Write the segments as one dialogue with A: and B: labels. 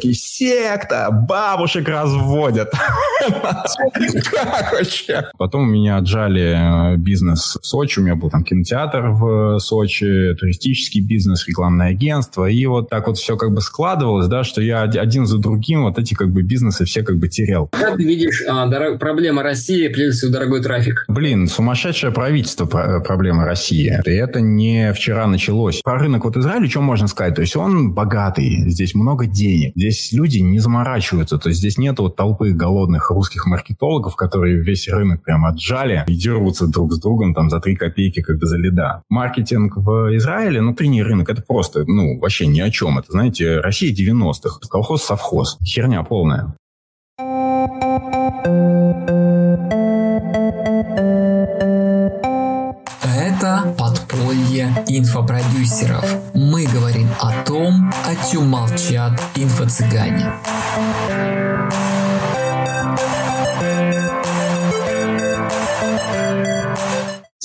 A: секта, бабушек разводят. Как вообще? Потом у меня отжали э, бизнес в Сочи, у меня был там кинотеатр в Сочи, туристический бизнес, рекламное агентство, и вот так вот все как бы складывалось, да, что я один за другим вот эти как бы бизнесы все как бы терял.
B: Как ты видишь а, дорог... проблема России, прежде всего дорогой трафик?
A: Блин, сумасшедшее правительство проблема России. И это не вчера началось. Про рынок вот Израиля что можно сказать? То есть он богатый, здесь много денег, здесь люди не заморачиваются, то есть здесь нет вот толпы голодных русских маркетологов, которые весь рынок прям отжали и дерутся друг с другом там за три копейки, как бы за лида. Маркетинг в Израиле, внутренний рынок, это просто, ну, вообще ни о чем. Это, знаете, Россия 90-х, колхоз-совхоз. Херня полная.
C: Подполье инфопродюсеров. Мы говорим о том, о чем молчат инфо-цыгане.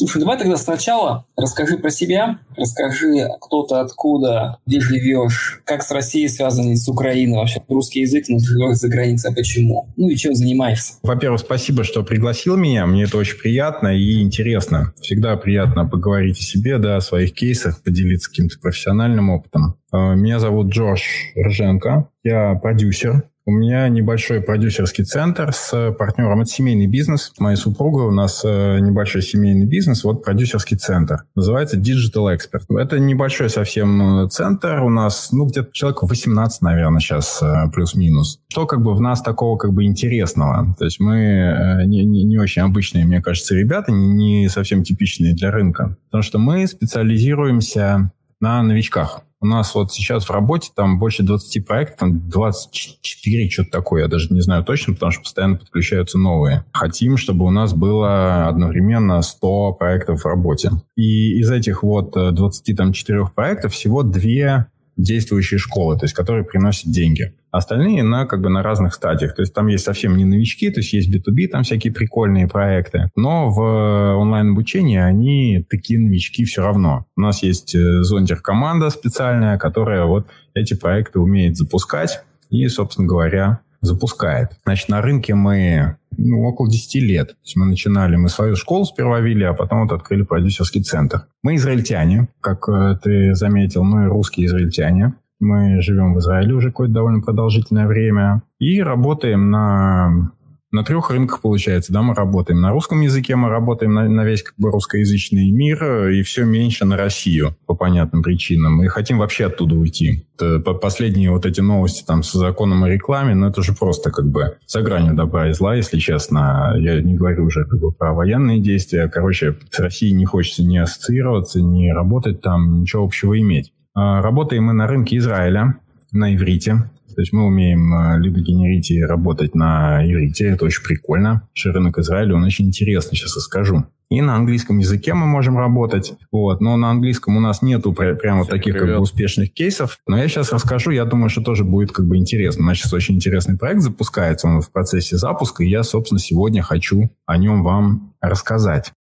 B: Слушай, давай тогда сначала расскажи про себя, расскажи, кто ты, откуда, где живешь, как с Россией связаны, с Украиной вообще, русский язык, но живешь за границей, а почему? Ну и чем занимаешься?
A: Во-первых, спасибо, что пригласил меня, мне это очень приятно и интересно. Всегда приятно поговорить о себе, да, о своих кейсах, поделиться каким-то профессиональным опытом. Э, меня зовут Джош Рженко, я продюсер, у меня небольшой продюсерский центр с партнером. Это семейный бизнес. Моя супруга, у нас э, небольшой семейный бизнес, вот продюсерский центр. Называется Digital Expert. Это небольшой совсем э, центр. У нас, ну, где-то человек 18, наверное, сейчас э, плюс-минус. Что как бы в нас такого как бы интересного? То есть мы не, не, не очень обычные, мне кажется, ребята, не совсем типичные для рынка. Потому что мы специализируемся на новичках. У нас вот сейчас в работе там больше 20 проектов, там 24, что-то такое, я даже не знаю точно, потому что постоянно подключаются новые. Хотим, чтобы у нас было одновременно 100 проектов в работе. И из этих вот 24 э, проектов всего две действующие школы, то есть которые приносят деньги. Остальные на, как бы, на разных стадиях. То есть там есть совсем не новички, то есть есть B2B, там всякие прикольные проекты. Но в э, онлайн-обучении они такие новички все равно. У нас есть э, зондер-команда специальная, которая вот эти проекты умеет запускать и, собственно говоря, запускает. Значит, на рынке мы ну, около 10 лет. То есть мы начинали, мы свою школу сперва вели, а потом вот открыли продюсерский центр. Мы израильтяне, как э, ты заметил, мы русские израильтяне. Мы живем в Израиле уже какое-то довольно продолжительное время и работаем на на трех рынках, получается, да, мы работаем. На русском языке мы работаем на, на весь как бы русскоязычный мир, и все меньше на Россию по понятным причинам. И хотим вообще оттуда уйти. Это последние вот эти новости там с законом о рекламе, ну это же просто как бы за гранью добра и зла, если честно. Я не говорю уже как бы про военные действия. Короче, с Россией не хочется ни ассоциироваться, ни работать там, ничего общего иметь. А, работаем мы на рынке Израиля, на иврите. То есть мы умеем э, либо генерить и работать на иврите, это очень прикольно. Рынок Израиля, он очень интересный, сейчас расскажу. И на английском языке мы можем работать. Вот. Но на английском у нас нету прям Всем вот таких как бы, успешных кейсов. Но я сейчас расскажу, я думаю, что тоже будет как бы интересно. У нас сейчас очень интересный проект запускается, он в процессе запуска, и я, собственно, сегодня хочу о нем вам рассказать.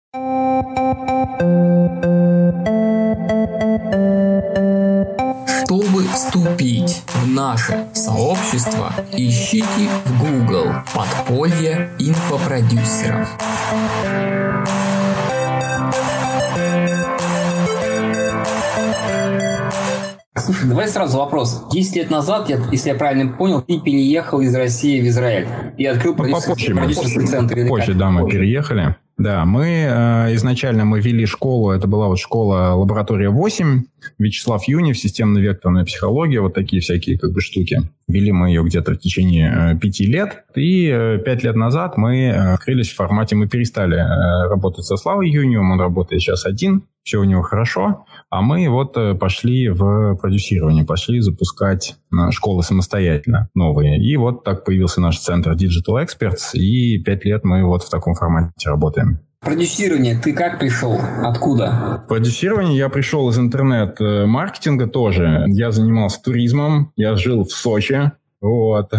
C: Вступить в наше сообщество, ищите в Google «Подполье инфопродюсеров».
B: Слушай, давай сразу вопрос. 10 лет назад, я, если я правильно понял, ты переехал из России в Израиль и открыл ну, продюсерский, продюсерский центр.
A: Позже, да, мы переехали. Да, мы э, изначально мы вели школу, это была вот школа лаборатория 8, Вячеслав Юнев, системно-векторная психология, вот такие всякие как бы штуки. Вели мы ее где-то в течение э, пяти лет, и э, пять лет назад мы э, открылись в формате, мы перестали э, работать со Славой Юнием, он работает сейчас один, все у него хорошо, а мы вот э, пошли в продюсирование, пошли запускать э, школы самостоятельно новые. И вот так появился наш центр Digital Experts, и пять лет мы вот в таком формате работаем.
B: Продюсирование, ты как пришел? Откуда?
A: В продюсирование я пришел из интернет-маркетинга тоже. Я занимался туризмом, я жил в Сочи, вот.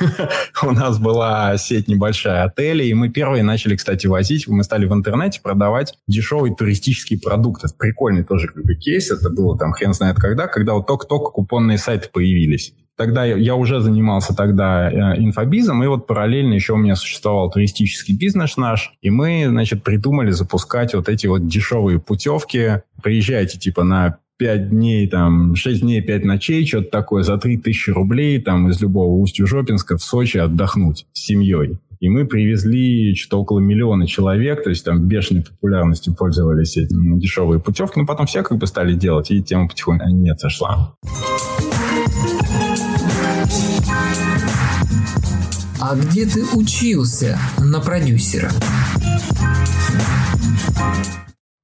A: У нас была сеть небольшая отелей, и мы первые начали, кстати, возить. Мы стали в интернете продавать дешевый туристический продукт. Это прикольный тоже как бы кейс. Это было там хрен знает когда, когда вот только-только купонные сайты появились. тогда я, я уже занимался тогда э, инфобизом, и вот параллельно еще у меня существовал туристический бизнес наш, и мы, значит, придумали запускать вот эти вот дешевые путевки. Приезжайте типа на 5 дней, там, 6 дней, 5 ночей, что-то такое, за 3000 рублей, там, из любого Устью-Жопинска в Сочи отдохнуть с семьей. И мы привезли что-то около миллиона человек, то есть там бешеной популярностью пользовались этими дешевые путевки, но потом все как бы стали делать, и тема потихоньку нет сошла.
C: А где ты учился на продюсера?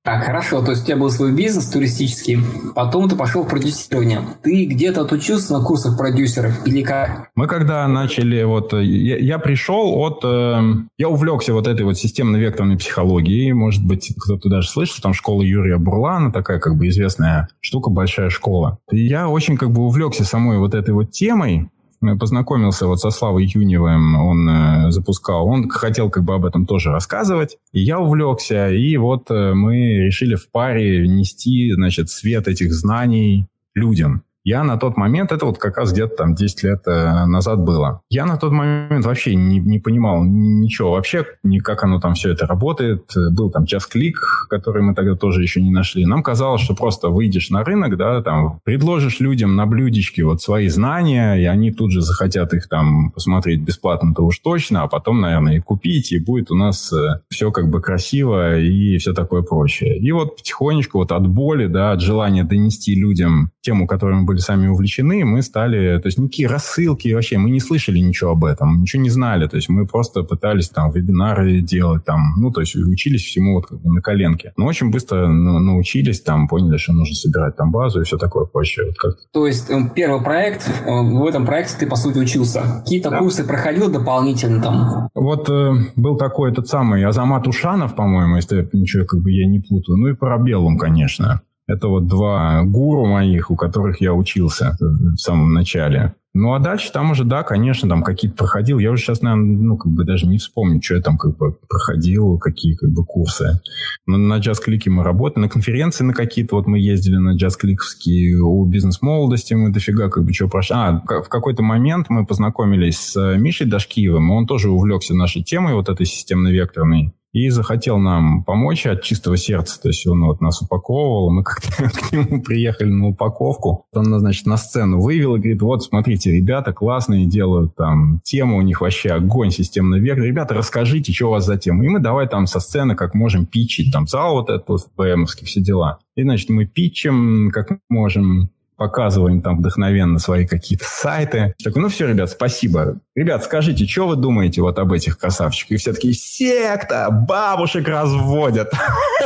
B: Так, хорошо, то есть у тебя был свой бизнес туристический, потом ты пошел в продюсирование. Ты где-то отучился на курсах продюсеров или как?
A: Мы когда начали, вот, я, я пришел от, э, я увлекся вот этой вот системно-векторной психологией, может быть, кто-то даже слышал, там школа Юрия Бурлана, такая как бы известная штука, большая школа. И я очень как бы увлекся самой вот этой вот темой, познакомился вот со Славой Юневым, он э, запускал, он хотел как бы об этом тоже рассказывать, и я увлекся, и вот э, мы решили в паре нести, значит, свет этих знаний людям. Я на тот момент, это вот как раз где-то там 10 лет э, назад было, я на тот момент вообще не, не понимал ничего вообще, ни как оно там все это работает. Был там час-клик, который мы тогда тоже еще не нашли. Нам казалось, что просто выйдешь на рынок, да, там, предложишь людям на блюдечке вот свои знания, и они тут же захотят их там посмотреть бесплатно-то уж точно, а потом, наверное, и купить, и будет у нас э, все как бы красиво и все такое прочее. И вот потихонечку вот от боли, да, от желания донести людям тему, которой мы были сами увлечены, мы стали, то есть никакие рассылки вообще, мы не слышали ничего об этом, ничего не знали, то есть мы просто пытались там вебинары делать там, ну, то есть учились всему вот как бы на коленке. Но очень быстро ну, научились, там поняли, что нужно собирать там базу и все такое прочее. Вот как
B: то есть э, первый проект, э, в этом проекте ты, по сути, учился. Какие-то да. курсы проходил дополнительно там?
A: Вот э, был такой этот самый Азамат Ушанов, по-моему, если ничего как бы я не путаю, ну и Парабеллум, конечно. Это вот два гуру моих, у которых я учился в самом начале. Ну, а дальше там уже, да, конечно, там какие-то проходил. Я уже сейчас, наверное, ну, как бы даже не вспомню, что я там как бы проходил, какие как бы курсы. Но на джаз-клике мы работали, на конференции на какие-то, вот мы ездили на джаз-кликовские, у бизнес-молодости мы дофига как бы что прошли. А, в какой-то момент мы познакомились с Мишей Дашкиевым, он тоже увлекся нашей темой вот этой системно-векторной и захотел нам помочь от чистого сердца. То есть он вот нас упаковывал, мы как-то к нему приехали на упаковку. Он, значит, на сцену вывел и говорит, вот, смотрите, ребята классные делают там тему, у них вообще огонь системный век. Ребята, расскажите, что у вас за тема. И мы давай там со сцены как можем питчить, там зал вот этот БМовский, все дела. И, значит, мы питчим, как можем, показываем там вдохновенно свои какие-то сайты. Такой, ну все, ребят, спасибо. Ребят, скажите, что вы думаете вот об этих красавчиках? И все такие, секта, бабушек разводят.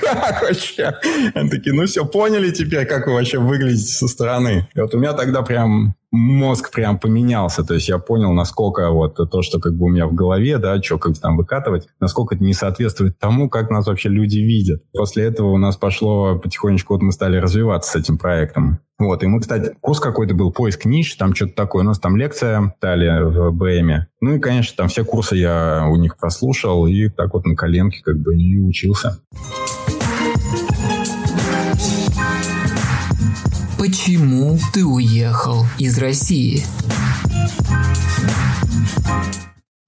A: Как вообще? Они такие, ну все, поняли теперь, как вы вообще выглядите со стороны. И вот у меня тогда прям мозг прям поменялся. То есть я понял, насколько вот то, что как бы у меня в голове, да, что как бы там выкатывать, насколько это не соответствует тому, как нас вообще люди видят. После этого у нас пошло потихонечку, вот мы стали развиваться с этим проектом. Вот, и мы, кстати, курс какой-то был, поиск ниш, там что-то такое. У нас там лекция дали в БМе. Ну и, конечно, там все курсы я у них прослушал и так вот на коленке как бы и учился.
C: Почему ты уехал из России?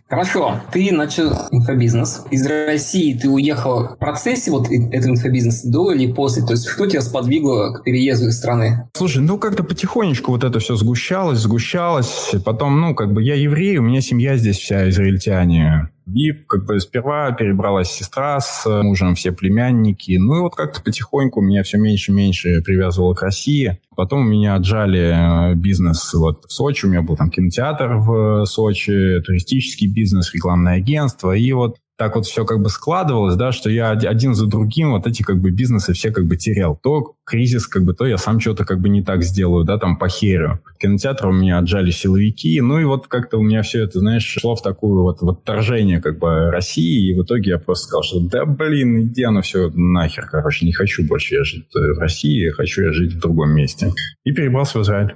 B: Хорошо, ты начал инфобизнес. Из России ты уехал в процессе вот этого инфобизнеса до или после? То есть что тебя сподвигло к переезду из страны?
A: Слушай, ну как-то потихонечку вот это все сгущалось, сгущалось. Потом, ну как бы я еврей, у меня семья здесь вся израильтяне. И как бы сперва перебралась сестра с мужем, все племянники. Ну и вот как-то потихоньку меня все меньше и меньше привязывало к России. Потом у меня отжали э, бизнес вот в Сочи. У меня был там кинотеатр в Сочи, туристический бизнес, рекламное агентство. И вот так вот все как бы складывалось, да, что я один за другим вот эти как бы бизнесы все как бы терял. То кризис, как бы, то я сам что-то как бы не так сделаю, да, там похерю. Кинотеатр у меня отжали силовики, ну и вот как-то у меня все это, знаешь, шло в такую вот, вот отторжение как бы России, и в итоге я просто сказал, что да блин, иди оно все нахер, короче, не хочу больше я жить в России, хочу я жить в другом месте. И перебрался в Израиль.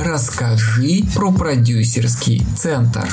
C: Расскажи про продюсерский центр.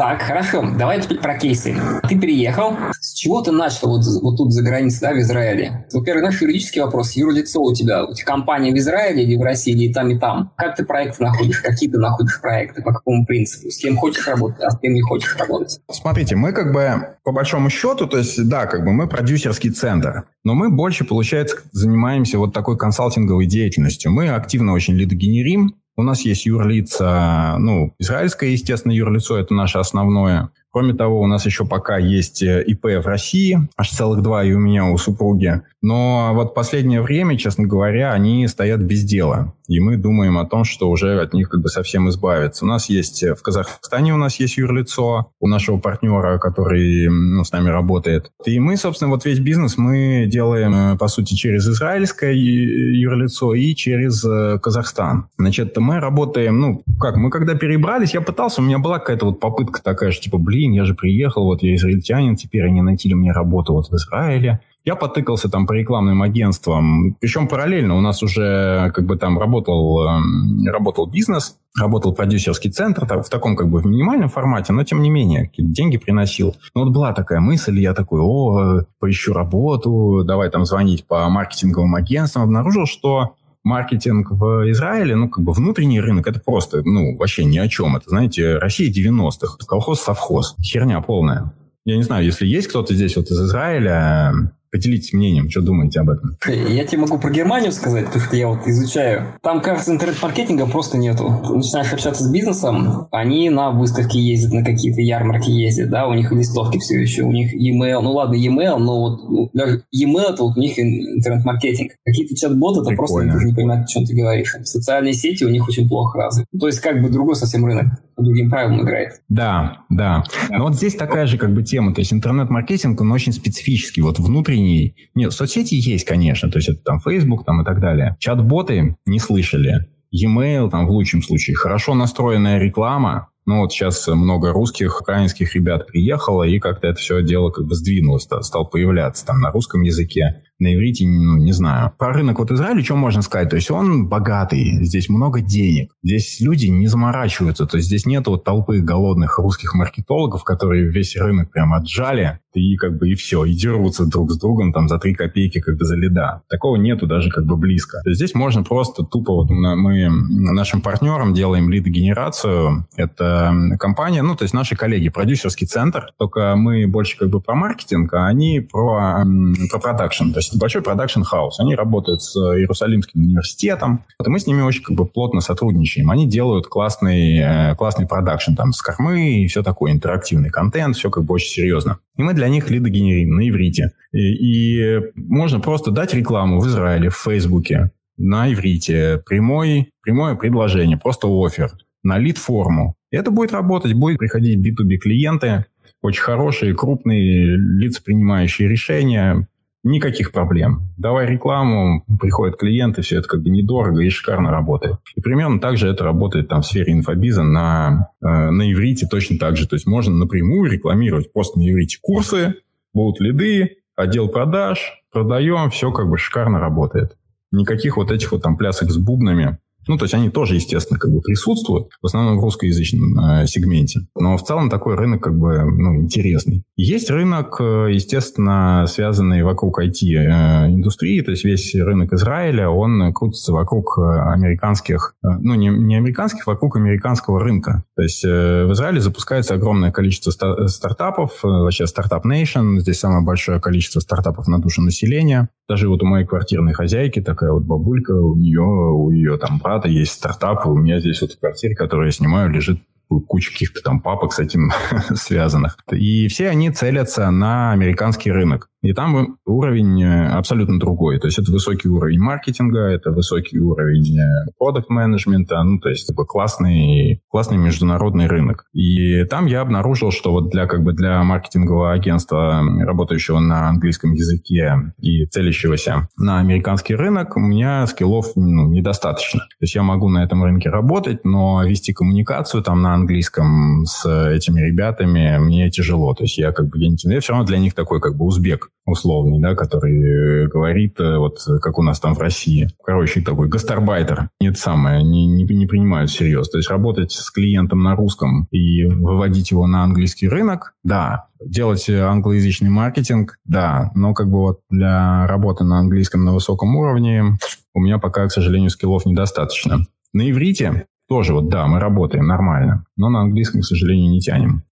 B: Так, хорошо. Давай теперь про кейсы. Ты переехал. С чего ты начал вот, вот тут за границей, да, в Израиле? Во-первых, наш юридический вопрос. Юрлицо у тебя, у тебя компания в Израиле или в России, или и там, и там. Как ты проекты находишь? Какие ты находишь проекты? По какому принципу? С кем хочешь работать, а с кем не хочешь работать?
A: Смотрите, мы как бы по большому счету, то есть, да, как бы мы продюсерский центр, но мы больше, получается, занимаемся вот такой консалтинговой деятельностью. Мы активно очень лидогенерим, у нас есть юрлица, ну, израильское, естественно, юрлицо, это наше основное. Кроме того, у нас еще пока есть э, ИП в России, аж целых два и у меня, у супруги. Но вот последнее время, честно говоря, они стоят без дела. И мы думаем о том, что уже от них как бы совсем избавиться. У нас есть э, в Казахстане у нас есть юрлицо у нашего партнера, который ну, с нами работает. И мы, собственно, вот весь бизнес мы делаем, э, по сути, через израильское юрлицо и через Казахстан. Значит, мы работаем, ну, как, мы когда перебрались, я пытался, у меня была какая-то вот попытка такая же, типа, блин, блин, я же приехал, вот я израильтянин, теперь они найти мне работу вот в Израиле. Я потыкался там по рекламным агентствам, причем параллельно у нас уже как бы там работал, эм, работал бизнес, работал продюсерский центр в таком как бы в минимальном формате, но тем не менее деньги приносил. Но вот была такая мысль, я такой, о, поищу работу, давай там звонить по маркетинговым агентствам. Обнаружил, что маркетинг в Израиле, ну, как бы внутренний рынок, это просто, ну, вообще ни о чем. Это, знаете, Россия 90-х, колхоз-совхоз. Херня полная. Я не знаю, если есть кто-то здесь вот из Израиля, Поделитесь мнением, что думаете об этом.
B: Я тебе могу про Германию сказать, потому что я вот изучаю. Там, кажется, интернет-маркетинга просто нету. Начинаешь общаться с бизнесом, они на выставки ездят, на какие-то ярмарки ездят, да, у них листовки все еще, у них e-mail, ну ладно, e-mail, но вот ну, даже e-mail это вот у них интернет-маркетинг. Какие-то чат-боты, это просто никто не понимает, о чем ты говоришь. Социальные сети у них очень плохо развиты. То есть как бы другой совсем рынок по другим правилам играет.
A: Да, да. Но вот здесь такая же как бы тема. То есть интернет-маркетинг, он очень специфический. Вот внутренний... Нет, соцсети есть, конечно. То есть это там Facebook там и так далее. Чат-боты не слышали. E-mail там в лучшем случае. Хорошо настроенная реклама, ну вот сейчас много русских, украинских ребят приехало, и как-то это все дело как бы сдвинулось, стал появляться там на русском языке на иврите, ну, не знаю. Про рынок вот Израиля что можно сказать? То есть он богатый, здесь много денег, здесь люди не заморачиваются, то есть здесь нет вот толпы голодных русских маркетологов, которые весь рынок прям отжали, и как бы и все, и дерутся друг с другом там за три копейки как бы за лида. Такого нету даже как бы близко. То есть здесь можно просто тупо вот мы нашим партнерам делаем лидогенерацию. Это компания, ну то есть наши коллеги, продюсерский центр, только мы больше как бы про маркетинг, а они про, про продакшн. То есть большой production house. Они работают с Иерусалимским университетом. Вот, мы с ними очень как бы плотно сотрудничаем. Они делают классный, э, классный продакшн там SCORM ы и все такое, интерактивный контент, все как бы очень серьезно. И мы для них лиды генерим на иврите. И, и можно просто дать рекламу в Израиле, в Фейсбуке, на иврите, прямой, прямое предложение, просто офер на лид-форму. Это будет работать, будет приходить B2B клиенты, очень хорошие, крупные лица, принимающие решения, Никаких проблем. Давай рекламу, приходят клиенты, все это как бы недорого и шикарно работает. И примерно так же это работает там в сфере инфобиза на, э, на иврите точно так же. То есть можно напрямую рекламировать просто на иврите курсы, будут лиды, отдел продаж, продаем, все как бы шикарно работает. Никаких вот этих вот там плясок с бубнами ну, то есть они тоже, естественно, как бы присутствуют, в основном в русскоязычном э, сегменте. Но в целом такой рынок как бы ну, интересный. Есть рынок, э, естественно, связанный вокруг IT-индустрии, то есть весь рынок Израиля, он крутится вокруг э, американских, э, ну, не, не американских, вокруг американского рынка. То есть э, в Израиле запускается огромное количество ста- стартапов, вообще стартап Nation, здесь самое большое количество стартапов на душу населения. Даже вот у моей квартирной хозяйки такая вот бабулька, у нее, у ее там брата есть стартап, у меня здесь вот в квартире, которую я снимаю, лежит куча каких-то там папок с этим связанных. И все они целятся на американский рынок. И там уровень э, абсолютно другой. То есть это высокий уровень маркетинга, это высокий уровень продукт э, ну, то есть такой классный, классный международный рынок. И там я обнаружил, что вот для, как бы для маркетингового агентства, работающего на английском языке и целящегося на американский рынок, у меня скиллов ну, недостаточно. То есть я могу на этом рынке работать, но вести коммуникацию там на английском с этими ребятами мне тяжело. То есть я как бы, я, не, я все равно для них такой как бы узбек условный, да, который говорит, э, вот как у нас там в России. Короче, такой гастарбайтер. Нет самое, не, не, не принимают всерьез. То есть работать с клиентом на русском и выводить его на английский рынок, да. Делать англоязычный маркетинг, да. Но как бы вот для работы на английском на высоком уровне у меня пока, к сожалению, скиллов недостаточно. На иврите тоже вот, да, мы работаем нормально, но на английском, к сожалению, не тянем.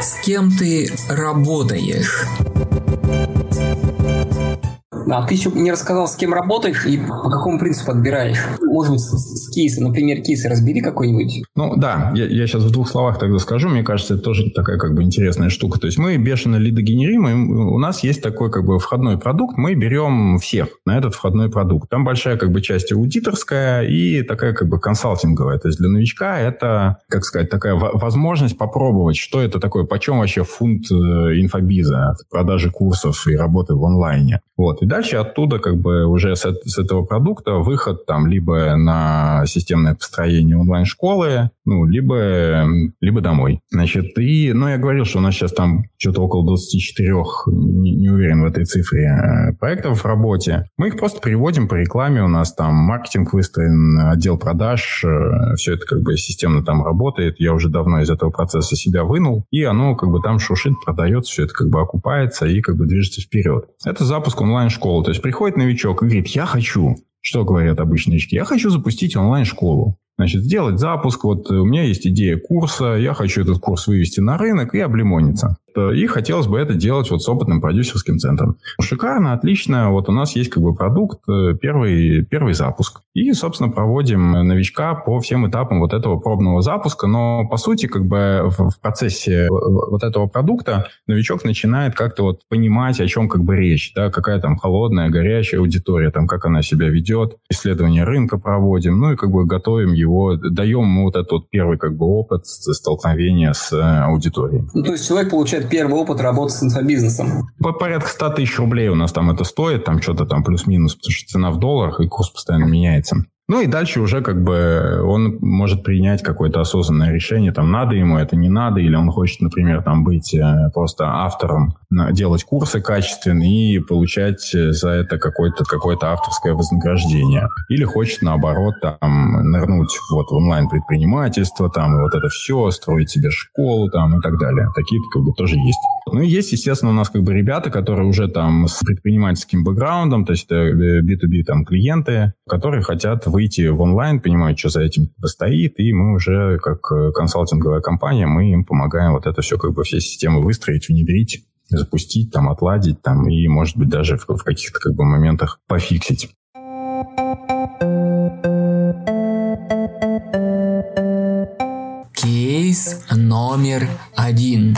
C: С кем ты работаешь?
B: Да, ты еще не рассказал, с кем работаешь и по какому принципу отбираешь. Может быть, с, с кейса, например, кейсы разбери какой-нибудь.
A: Ну да, я, я сейчас в двух словах тогда скажу. Мне кажется, это тоже такая как бы интересная штука. То есть мы бешено лидогенерим, и у нас есть такой как бы входной продукт. Мы берем всех на этот входной продукт. Там большая как бы часть аудиторская и такая как бы консалтинговая. То есть для новичка это, как сказать, такая возможность попробовать, что это такое, почем вообще фунт э, инфобиза, продажи курсов и работы в онлайне. Вот. И дальше оттуда как бы уже с, с этого продукта выход там либо на системное построение онлайн-школы, ну, либо, либо домой. Значит, и, ну, я говорил, что у нас сейчас там что-то около 24, не, не уверен в этой цифре, э, проектов в работе. Мы их просто переводим по рекламе, у нас там маркетинг выстроен, отдел продаж, э, все это как бы системно там работает. Я уже давно из этого процесса себя вынул, и оно как бы там шушит, продается, все это как бы окупается и как бы движется вперед. Это запуск онлайн-школы школу. То есть приходит новичок и говорит, я хочу, что говорят обычные новички, я хочу запустить онлайн-школу. Значит, сделать запуск. Вот у меня есть идея курса, я хочу этот курс вывести на рынок и облимониться. И хотелось бы это делать вот с опытным продюсерским центром. Шикарно, отлично. Вот у нас есть как бы продукт, э, первый, первый запуск. И, собственно, проводим новичка по всем этапам вот этого пробного запуска. Но, по сути, как бы в процессе вот этого продукта новичок начинает как-то вот понимать, о чем как бы речь. Да, какая там холодная, горячая аудитория, там, как она себя ведет. Исследование рынка проводим. Ну и как бы готовим его, даем ему вот этот вот первый как бы опыт столкновения с э, аудиторией.
B: Ну, то есть человек получает первый опыт работы с инфобизнесом?
A: По порядка 100 тысяч рублей у нас там это стоит, там что-то там плюс-минус, потому что цена в долларах и курс постоянно меняется. Ну и дальше уже как бы он может принять какое-то осознанное решение, там надо ему это, не надо, или он хочет, например, там быть э, просто автором, делать курсы качественные и получать э, за это какое-то какое авторское вознаграждение. Или хочет, наоборот, там нырнуть вот в онлайн-предпринимательство, там вот это все, строить себе школу там и так далее. Такие как бы тоже есть. Ну есть, естественно, у нас как бы ребята, которые уже там с предпринимательским бэкграундом, то есть это B2B там клиенты, которые хотят выйти в онлайн, понимают, что за этим стоит, и мы уже как э, консалтинговая компания, мы им помогаем вот это все, как бы все системы выстроить, внедрить, запустить, там, отладить, там, и, может быть, даже в, в каких-то как бы моментах пофиксить.
C: Кейс номер один.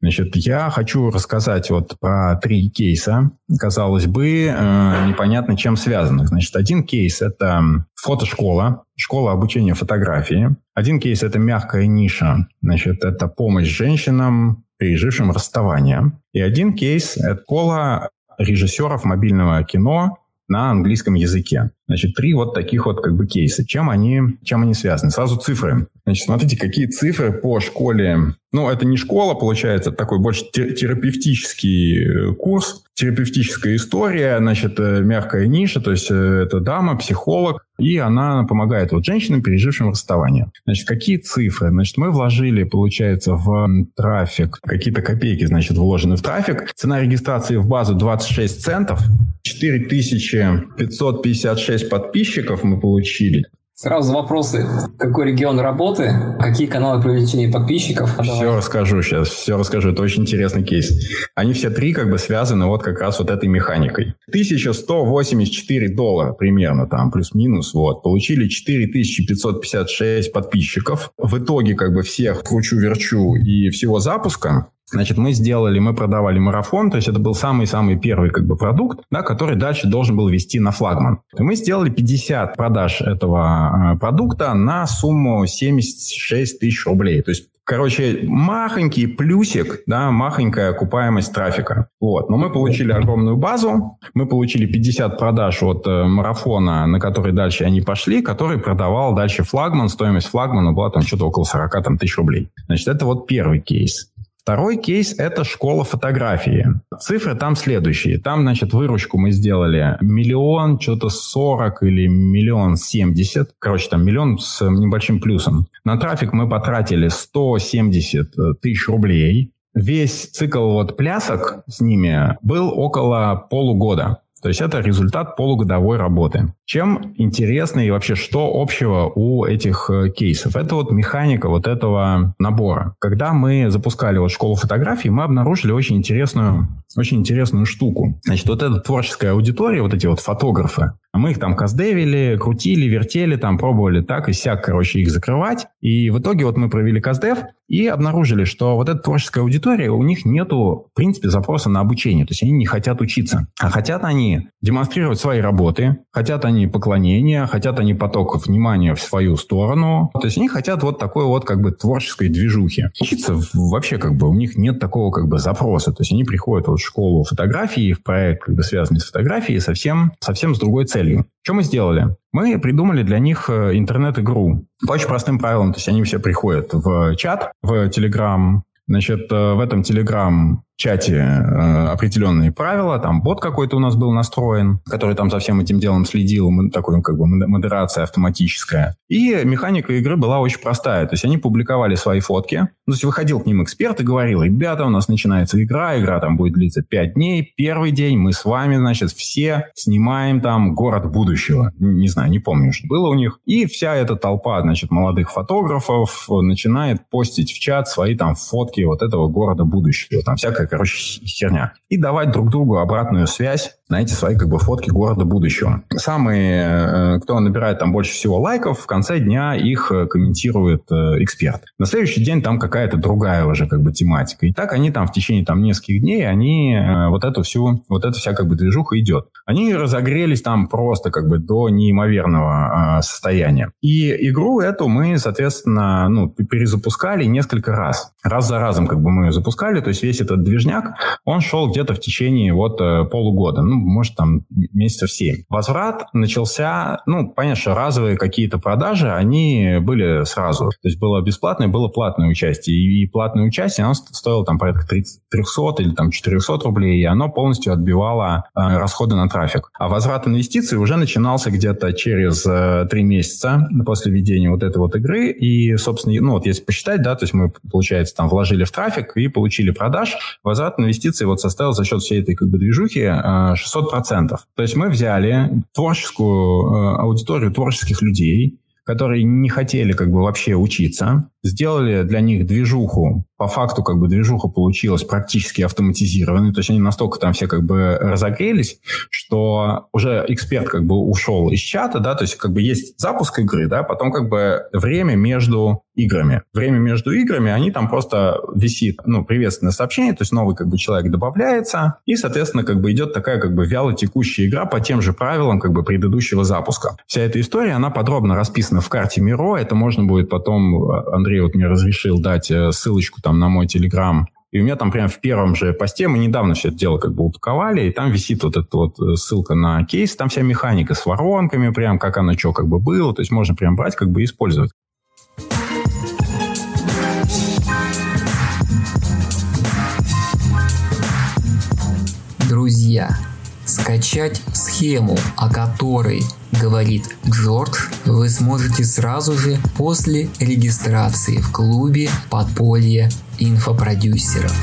A: Значит, я хочу рассказать вот про три кейса, казалось бы, э, непонятно чем связанных. Значит, один кейс – это фотошкола, школа обучения фотографии. Один кейс – это мягкая ниша, значит, это помощь женщинам, пережившим расставание. И один кейс – это школа режиссеров мобильного кино на английском языке. Значит, три вот таких вот как бы кейса. Чем они, чем они связаны? Сразу цифры. Значит, смотрите, какие цифры по школе. Ну, это не школа, получается, это такой больше терапевтический э, курс, терапевтическая история, значит, э, мягкая ниша, то есть э, это дама, психолог, и она помогает вот женщинам, пережившим расставание. Значит, какие цифры? Значит, мы вложили, получается, в трафик, какие-то копейки, значит, вложены в трафик. Цена регистрации в базу 26 центов, 4556 подписчиков мы получили.
B: Сразу вопросы. Какой регион работы? Какие каналы привлечения подписчиков?
A: Все Давай. расскажу сейчас, все расскажу. Это очень интересный кейс. Они все три как бы связаны вот как раз вот этой механикой. 1184 доллара примерно там, плюс-минус, вот. Получили 4556 подписчиков. В итоге как бы всех кручу-верчу и всего запуска Значит, мы сделали, мы продавали марафон, то есть это был самый-самый первый как бы продукт, да, который дальше должен был вести на флагман. И мы сделали 50 продаж этого э, продукта на сумму 76 тысяч рублей. То есть Короче, махонький плюсик, да, махонькая окупаемость трафика. Вот. Но мы получили огромную базу, мы получили 50 продаж от э, марафона, на который дальше они пошли, который продавал дальше флагман. Стоимость флагмана была там что-то около 40 там, тысяч рублей. Значит, это вот первый кейс. Второй кейс – это школа фотографии. Цифры там следующие. Там, значит, выручку мы сделали миллион, что-то 40 или миллион 70. Короче, там миллион с небольшим плюсом. На трафик мы потратили 170 тысяч рублей. Весь цикл вот плясок с ними был около полугода. То есть это результат полугодовой работы. Чем интересно и вообще что общего у этих э, кейсов? Это вот механика вот этого набора. Когда мы запускали вот школу фотографий, мы обнаружили очень интересную, очень интересную штуку. Значит, вот эта творческая аудитория, вот эти вот фотографы, мы их там каздевили, крутили, вертели, там пробовали так и сяк, короче, их закрывать. И в итоге вот мы провели каздев и обнаружили, что вот эта творческая аудитория, у них нету, в принципе, запроса на обучение. То есть они не хотят учиться. А хотят они демонстрировать свои работы, хотят они поклонения, хотят они поток внимания в свою сторону. То есть они хотят вот такой вот как бы творческой движухи. Учиться вообще как бы у них нет такого как бы запроса. То есть они приходят вот в школу фотографии, в проект, как бы связанный с фотографией, совсем, совсем с другой целью. Что мы сделали? Мы придумали для них э, интернет-игру. По очень простым правилам. То есть они все приходят в чат, в Telegram, Значит, э, в этом Telegram чате э, определенные правила, там бот какой-то у нас был настроен, который там за всем этим делом следил, такой как бы модерация автоматическая. И механика игры была очень простая, то есть они публиковали свои фотки, ну, то есть выходил к ним эксперт и говорил, ребята, у нас начинается игра, игра там будет длиться 5 дней, первый день мы с вами, значит, все снимаем там город будущего, не знаю, не помню, что было у них, и вся эта толпа, значит, молодых фотографов начинает постить в чат свои там фотки вот этого города будущего, там всякая короче, херня. И давать друг другу обратную связь на эти свои как бы фотки города будущего. Самые, э, кто набирает там больше всего лайков, в конце дня их э, комментирует э, эксперт. На следующий день там какая-то другая уже как бы тематика. И так они там в течение там нескольких дней, они вот эту всю, вот эта вся как бы движуха идет. Они разогрелись там просто как бы до неимоверного состояния. И игру эту мы, соответственно, ну, перезапускали несколько раз. Раз за разом как бы мы ее запускали, то есть весь этот движняк, он шел где-то в течение вот полугода. Ну, может, там месяцев 7. Возврат начался, ну, понятно, что разовые какие-то продажи, они были сразу. То есть было бесплатное, было платное участие. И платное участие, оно стоило там порядка 30, 300 или там 400 рублей, и оно полностью отбивало э, расходы на трафик. А возврат инвестиций уже начинался где-то через э, 3 месяца после введения вот этой вот игры. И, собственно, ну, вот если посчитать, да, то есть мы, получается, там вложили в трафик и получили продаж, возврат инвестиций вот составил за счет всей этой как бы движухи э, 600%. То есть мы взяли творческую э, аудиторию творческих людей, которые не хотели как бы вообще учиться, сделали для них движуху. По факту как бы движуха получилась практически автоматизированной. То есть они настолько там все как бы разогрелись, что уже эксперт как бы ушел из чата, да, то есть как бы есть запуск игры, да, потом как бы время между играми. Время между играми, они там просто висит, ну, приветственное сообщение, то есть новый как бы человек добавляется, и, соответственно, как бы идет такая как бы вяло текущая игра по тем же правилам как бы предыдущего запуска. Вся эта история, она подробно расписана в карте Миро, это можно будет потом, Андрей вот мне разрешил дать э, ссылочку там на мой телеграм и у меня там прямо в первом же посте, мы недавно все это дело как бы упаковали, и там висит вот эта вот э, ссылка на кейс, там вся механика с воронками, прям как оно что как бы было, то есть можно прям брать как бы использовать.
C: Друзья, скачать схему, о которой говорит Джордж, вы сможете сразу же после регистрации в клубе «Подполье инфопродюсеров».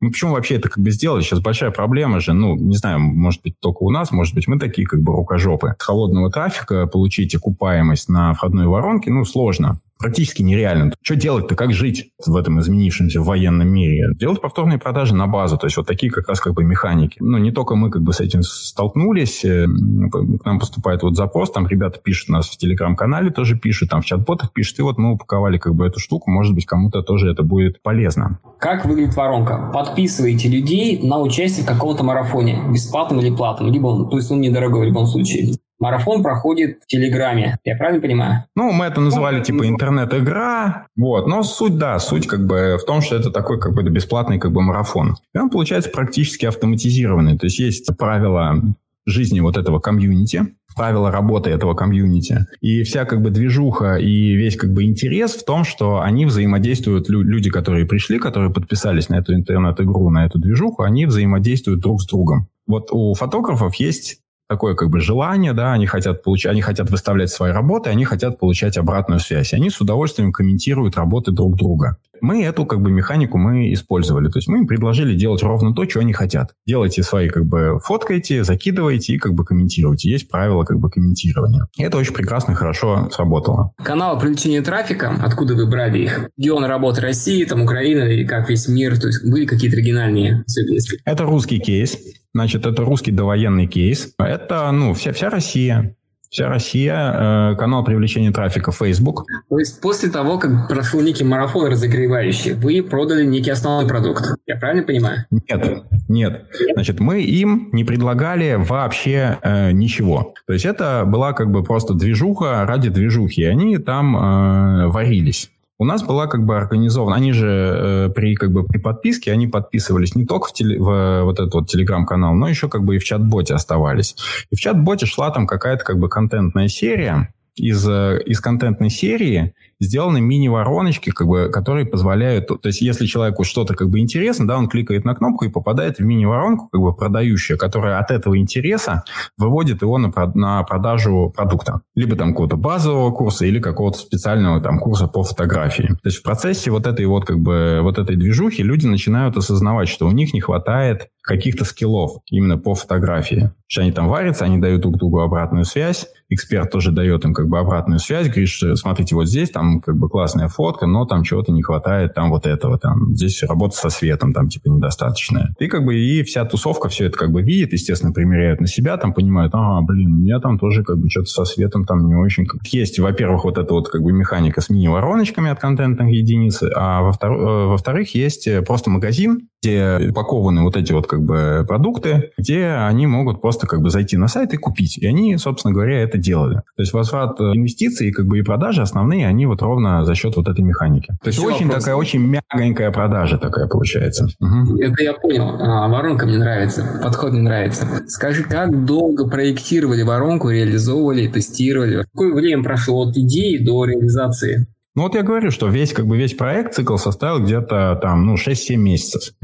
A: Ну, почему вообще это как бы сделали? Сейчас большая проблема же, ну, не знаю, может быть, только у нас, может быть, мы такие как бы рукожопы. С холодного трафика получить окупаемость на входной воронке, ну, сложно. Практически нереально. Что делать-то, как жить в этом изменившемся военном мире? Делать повторные продажи на базу, то есть вот такие как раз как бы механики. Ну, не только мы как бы с этим столкнулись, э, к нам поступает вот запрос, там ребята пишут нас в телеграм-канале, тоже пишут, там в чат-ботах пишут, и вот мы упаковали как бы эту штуку, может быть, кому-то тоже это будет полезно.
B: Как выглядит воронка? Подписываете людей на участие в каком-то марафоне, бесплатном или платном, либо, то есть он недорогой в любом случае. Марафон проходит в Телеграме. Я правильно понимаю?
A: Ну, мы это называли ну, типа ну. интернет-игра. Вот. Но суть, да, суть как бы в том, что это такой как бы бесплатный как бы марафон. И он получается практически автоматизированный. То есть есть правила жизни вот этого комьюнити, правила работы этого комьюнити. И вся как бы движуха и весь как бы интерес в том, что они взаимодействуют, люди, которые пришли, которые подписались на эту интернет-игру, на эту движуху, они взаимодействуют друг с другом. Вот у фотографов есть такое как бы желание, да, они хотят получать, они хотят выставлять свои работы, они хотят получать обратную связь. Они с удовольствием комментируют работы друг друга. Мы эту как бы механику мы использовали. То есть мы им предложили делать ровно то, что они хотят. Делайте свои как бы фоткайте, закидывайте и как бы комментируйте. Есть правила как бы комментирования. И это очень прекрасно и хорошо сработало.
B: Канал привлечения трафика, откуда вы брали их? Где он работает? России, там Украина или как весь мир? То есть были какие-то оригинальные особенности?
A: Это русский кейс. Значит, это русский довоенный кейс. Это, ну, вся, вся Россия. Вся Россия, э, канал привлечения трафика Facebook.
B: То есть после того, как прошел некий марафон разогревающий, вы продали некий основной продукт. Я правильно понимаю?
A: Нет, нет. Значит, мы им не предлагали вообще э, ничего. То есть это была как бы просто движуха ради движухи. И они там э, варились. У нас была как бы организована, они же э, при как бы при подписке, они подписывались не только в, теле, в вот этот вот телеграм-канал, но еще как бы и в чат-боте оставались. И в чат-боте шла там какая-то как бы контентная серия, из, э, из контентной серии сделаны мини-вороночки, как бы, которые позволяют... То есть, если человеку что-то как бы интересно, да, он кликает на кнопку и попадает в мини-воронку, как бы продающая, которая от этого интереса выводит его на, на продажу продукта. Либо там какого-то базового курса или какого-то специального там курса по фотографии. То есть, в процессе вот этой вот как бы вот этой движухи люди начинают осознавать, что у них не хватает каких-то скиллов именно по фотографии. Что они там варятся, они дают друг другу обратную связь, эксперт тоже дает им как бы обратную связь, говорит, что смотрите, вот здесь там как бы классная фотка, но там чего-то не хватает, там вот этого, там здесь работа со светом там типа недостаточная. И как бы и вся тусовка все это как бы видит, естественно, примеряет на себя, там понимает, ага, блин, у меня там тоже как бы что-то со светом там не очень. Есть, во-первых, вот эта вот как бы механика с мини-вороночками от контентных единиц, а э, во-вторых, есть просто магазин, где упакованы вот эти вот как бы продукты, где они могут просто как бы зайти на сайт и купить. И они, собственно говоря, это делали. То есть возврат э, инвестиций как бы и продажи основные, они вот ровно за счет вот этой механики. То есть Еще очень вопрос. такая очень мягенькая продажа такая получается.
B: Угу. Это я понял. А, воронка мне нравится, подход мне нравится. Скажи, как долго проектировали воронку, реализовывали, тестировали? Какое время прошло от идеи до реализации?
A: Ну вот я говорю, что весь, как бы весь проект, цикл составил где-то там, ну, 6-7 месяцев.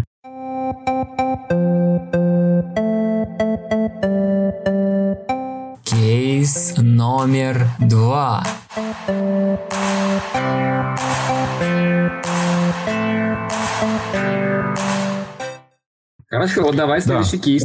C: Номер два.
B: Хорошо, вот давай следующий да. кейс.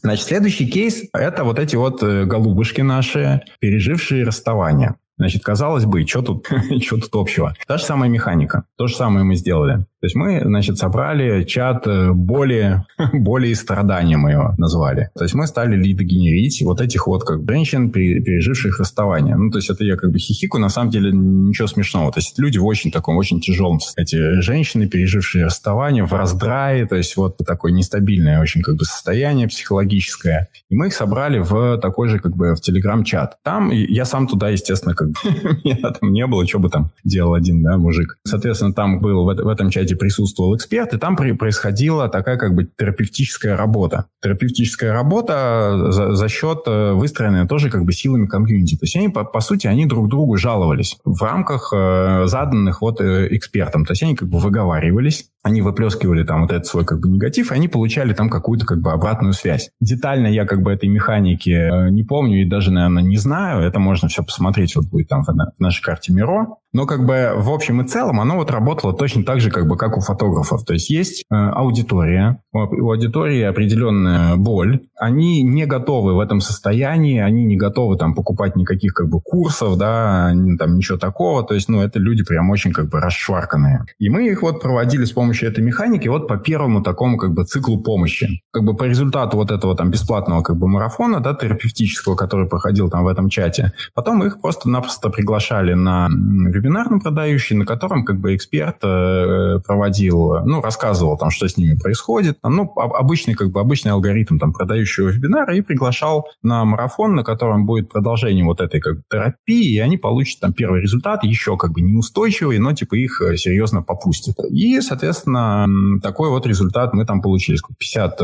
A: Значит, следующий кейс – это вот эти вот э, голубушки наши, пережившие расставание. Значит, казалось бы, что тут, что тут общего? Та же самая механика. То же самое мы сделали. То есть мы, значит, собрали чат э, более, более страдания мы его назвали. То есть мы стали лиды генерить вот этих вот как женщин, переживших расставание. Ну, то есть это я как бы хихику, на самом деле ничего смешного. То есть люди в очень таком, очень тяжелом, эти женщины, пережившие расставание в раздрае, то есть вот такое нестабильное очень как бы состояние психологическое. И мы их собрали в такой же как бы в телеграм-чат. Там я сам туда, естественно, как бы меня там не было, что бы там делал один, да, мужик. Соответственно, там был в, в этом чате присутствовал эксперт, и там при, происходила такая как бы терапевтическая работа. Терапевтическая работа за, за счет э, выстроенная тоже как бы силами комьюнити. То есть они, по, по сути, они друг другу жаловались в рамках э, заданных вот э, экспертам. То есть они как бы выговаривались, они выплескивали там вот этот свой как бы негатив, и они получали там какую-то как бы обратную связь. Детально я как бы этой механики э, не помню и даже, наверное, не знаю. Это можно все посмотреть, вот будет там в, в нашей карте Миро. Но как бы в общем и целом оно вот работало точно так же, как бы как у фотографов. То есть есть э, аудитория, у, у аудитории определенная боль. Они не готовы в этом состоянии, они не готовы там покупать никаких как бы курсов, да, там ничего такого. То есть, ну, это люди прям очень как бы расшварканные. И мы их вот проводили с помощью этой механики вот по первому такому как бы циклу помощи. Как бы по результату вот этого там бесплатного как бы марафона, да, терапевтического, который проходил там в этом чате. Потом их просто-напросто приглашали на вебинар на продающий, на котором как бы эксперт э, проводил, ну, рассказывал там, что с ними происходит. Ну, обычный как бы обычный алгоритм там продающего вебинара и приглашал на марафон, на котором будет продолжение вот этой как бы терапии, и они получат там первый результат, еще как бы неустойчивый, но типа их э, серьезно попустит. И, соответственно, такой вот результат мы там получили. 50,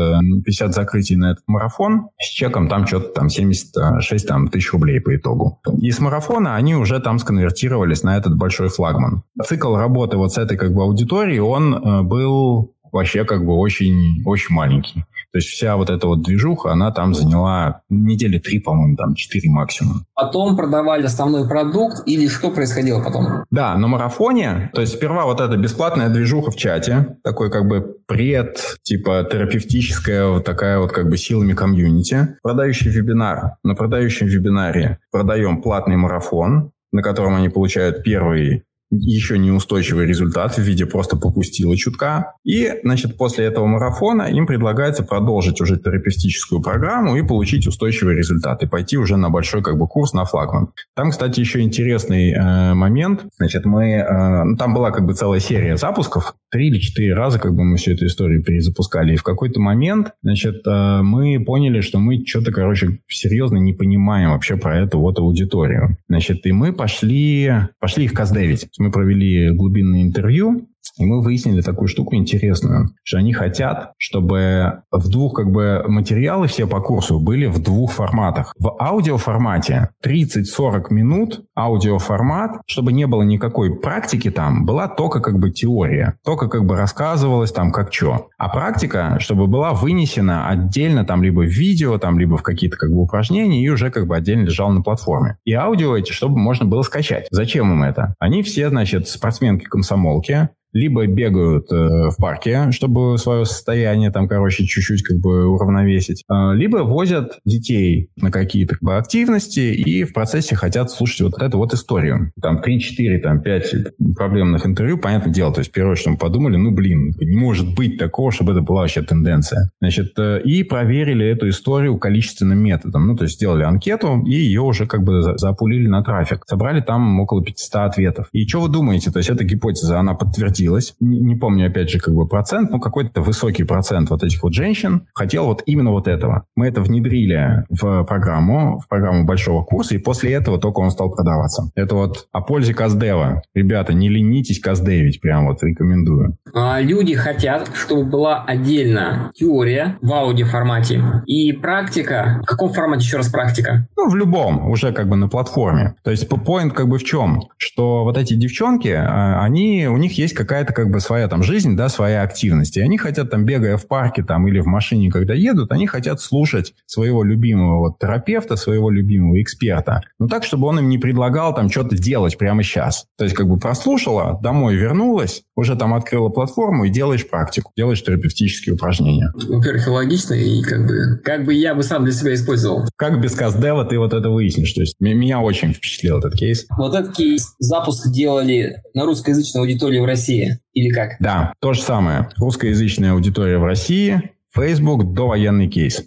A: 50 э, закрытий на этот марафон с чеком там что-то там 76 там, тысяч рублей по итогу. И с марафона они уже там сконвертировались на этот большой флагман. Цикл работы вот с этой как бы аудиторией, он э, был вообще как бы очень, очень маленький. То есть вся вот эта вот движуха, она там заняла недели три, по-моему, там четыре максимум.
B: Потом продавали основной продукт или что происходило потом?
A: Да, на марафоне, то есть сперва вот эта бесплатная движуха в чате, такой как бы пред, типа терапевтическая вот такая вот как бы силами комьюнити. Продающий вебинар. На продающем вебинаре продаем платный марафон, на котором они получают первый еще неустойчивый результат в виде просто попустила чутка. И, значит, после этого марафона им предлагается продолжить уже терапевтическую программу и получить устойчивый результат, и пойти уже на большой как бы курс на флагман. Там, кстати, еще интересный э, момент. Значит, мы... Э, ну, там была как бы целая серия запусков. Три или четыре раза как бы мы всю эту историю перезапускали. И в какой-то момент, значит, э, мы поняли, что мы что-то, короче, серьезно не понимаем вообще про эту вот аудиторию. Значит, и мы пошли, пошли их каздевить мы провели глубинное интервью и мы выяснили такую штуку интересную, что они хотят, чтобы в двух как бы материалы все по курсу были в двух форматах. В аудиоформате 30-40 минут аудиоформат, чтобы не было никакой практики там, была только как бы теория, только как бы рассказывалось там как что. А практика, чтобы была вынесена отдельно там либо в видео, там либо в какие-то как бы упражнения и уже как бы отдельно лежал на платформе. И аудио эти, чтобы можно было скачать. Зачем им это? Они все, значит, спортсменки-комсомолки, либо бегают э, в парке, чтобы свое состояние там, короче, чуть-чуть как бы уравновесить, э, либо возят детей на какие-то как бы, активности и в процессе хотят слушать вот эту вот историю. Там 3, 4, там 5 проблемных интервью, понятное дело. То есть первое, что мы подумали, ну, блин, не может быть такого, чтобы это была вообще тенденция. Значит, э, и проверили эту историю количественным методом. Ну, то есть сделали анкету и ее уже как бы запулили на трафик. Собрали там около 500 ответов. И что вы думаете? То есть эта гипотеза, она подтвердилась подтвердилось. Не, не помню, опять же, как бы процент, но какой-то высокий процент вот этих вот женщин хотел вот именно вот этого. Мы это внедрили в программу, в программу большого курса, и после этого только он стал продаваться. Это вот о пользе Каздева. Ребята, не ленитесь каздевить, прям вот рекомендую.
B: А, люди хотят, чтобы была отдельно теория в аудиоформате и практика. В каком формате еще раз практика?
A: Ну, в любом, уже как бы на платформе. То есть поинт как бы в чем? Что вот эти девчонки, а, они, у них есть как какая-то как бы своя там жизнь, да, своя активность. И они хотят там, бегая в парке там или в машине, когда едут, они хотят слушать своего любимого вот, терапевта, своего любимого эксперта. Но так, чтобы он им не предлагал там что-то делать прямо сейчас. То есть как бы прослушала, домой вернулась, уже там открыла платформу и делаешь практику, делаешь терапевтические упражнения.
B: Во-первых, логично и как бы, как бы я бы сам для себя использовал.
A: Как без каздева ты вот это выяснишь? То есть меня очень впечатлил этот кейс.
B: Вот этот кейс запуск делали на русскоязычной аудитории в России России или как?
A: Да, то же самое. Русскоязычная аудитория в России, Facebook, довоенный кейс.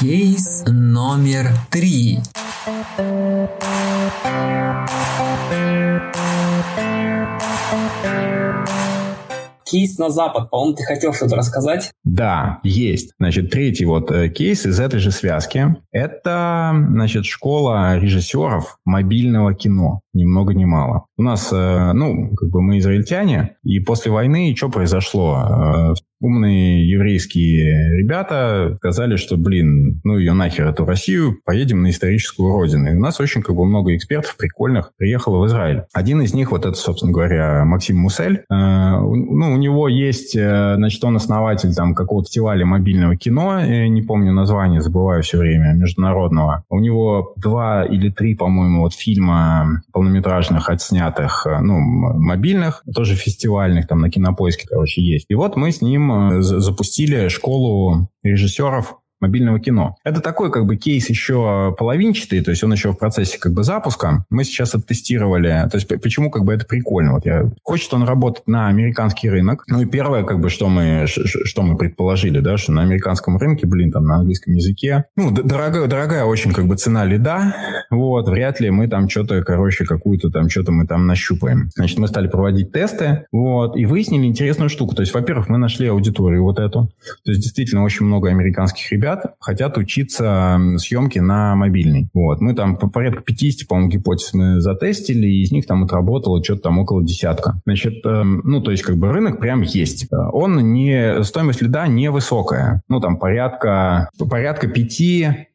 C: Кейс номер три.
B: Кейс на Запад. По-моему, ты хотел что-то рассказать?
A: Да, есть. Значит, третий вот э, кейс из этой же связки. Это, значит, школа режиссеров мобильного кино. Ни много ни мало. У нас, э, ну, как бы мы израильтяне, и после войны что произошло? Умные еврейские ребята сказали, что, блин, ну ее нахер эту Россию, поедем на историческую родину. И у нас очень как бы много экспертов прикольных приехало в Израиль. Один из них, вот это, собственно говоря, Максим Мусель. Э, ну, у него есть, э, значит, он основатель там какого-то фестиваля мобильного кино, не помню название, забываю все время, международного. У него два или три, по-моему, вот фильма полнометражных отснятых, э, ну, мобильных, тоже фестивальных, там на кинопоиске, короче, есть. И вот мы с ним запустили школу режиссеров мобильного кино. Это такой как бы кейс еще половинчатый, то есть он еще в процессе как бы запуска. Мы сейчас оттестировали, то есть почему как бы это прикольно. Вот я, хочет он работать на американский рынок. Ну и первое, как бы, что мы, что мы предположили, да, что на американском рынке, блин, там на английском языке, ну, дорогая, дорогая очень как бы цена лида, вот, вряд ли мы там что-то, короче, какую-то там, что-то мы там нащупаем. Значит, мы стали проводить тесты, вот, и выяснили интересную штуку. То есть, во-первых, мы нашли аудиторию вот эту. То есть, действительно, очень много американских ребят, ребят хотят учиться съемки на мобильный. Вот. Мы там по порядка 50, по-моему, гипотез мы затестили, и из них там отработало что-то там около десятка. Значит, э, ну, то есть как бы рынок прям есть. Он не, стоимость лида невысокая. Ну, там порядка, порядка 5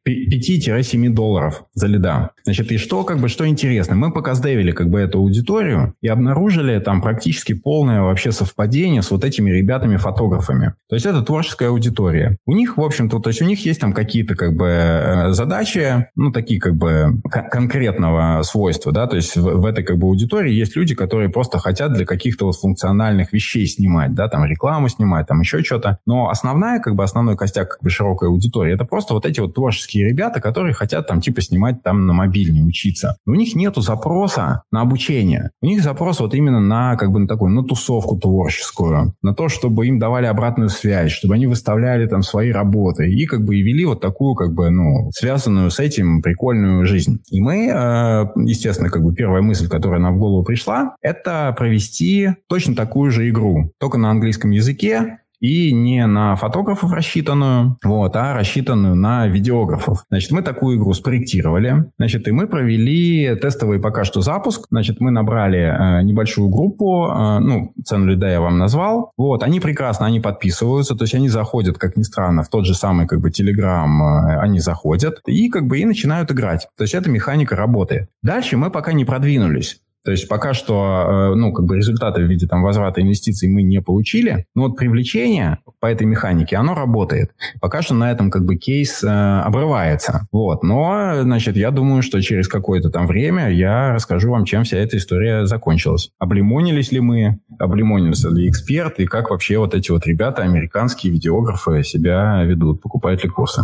A: 5-7 долларов за лида. Значит, и что, как бы, что интересно, мы пока сдевили как бы эту аудиторию и обнаружили там практически полное вообще совпадение с вот этими ребятами-фотографами. То есть это творческая аудитория. У них, в общем-то, то есть у них есть там какие-то как бы э, задачи, ну, такие как бы конкретного свойства, да, то есть в, в этой как бы аудитории есть люди, которые просто хотят для каких-то вот функциональных вещей снимать, да, там рекламу снимать, там еще что-то. Но основная, как бы основной костяк как бы широкой аудитории, это просто вот эти вот творческие такие ребята, которые хотят там типа снимать там на мобильне, учиться. У них нету запроса на обучение. У них запрос вот именно на как бы на такую, на тусовку творческую, на то, чтобы им давали обратную связь, чтобы они выставляли там свои работы и как бы и вели вот такую как бы, ну, связанную с этим прикольную жизнь. И мы, э, естественно, как бы первая мысль, которая нам в голову пришла, это провести точно такую же игру, только на английском языке, и не на фотографов рассчитанную, вот, а рассчитанную на видеографов. Значит, мы такую игру спроектировали, значит, и мы провели тестовый пока что запуск, значит, мы набрали э, небольшую группу, э, ну, цену лида я вам назвал, вот, они прекрасно, они подписываются, то есть они заходят, как ни странно, в тот же самый, как бы, Telegram, э, они заходят и, как бы, и начинают играть. То есть эта механика работает. Дальше мы пока не продвинулись. То есть пока что, э, ну, как бы результаты в виде там возврата инвестиций мы не получили, но вот привлечение по этой механике, оно работает. Пока что на этом как бы кейс э, обрывается. Вот. Но, значит, я думаю, что через какое-то там время я расскажу вам, чем вся эта история закончилась. Облимонились ли мы, облимонился ли эксперт, и как вообще вот эти вот ребята, американские видеографы, себя ведут, покупают ли курсы.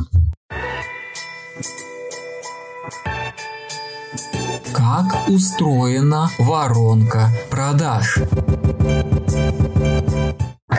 C: Как устроена воронка продаж.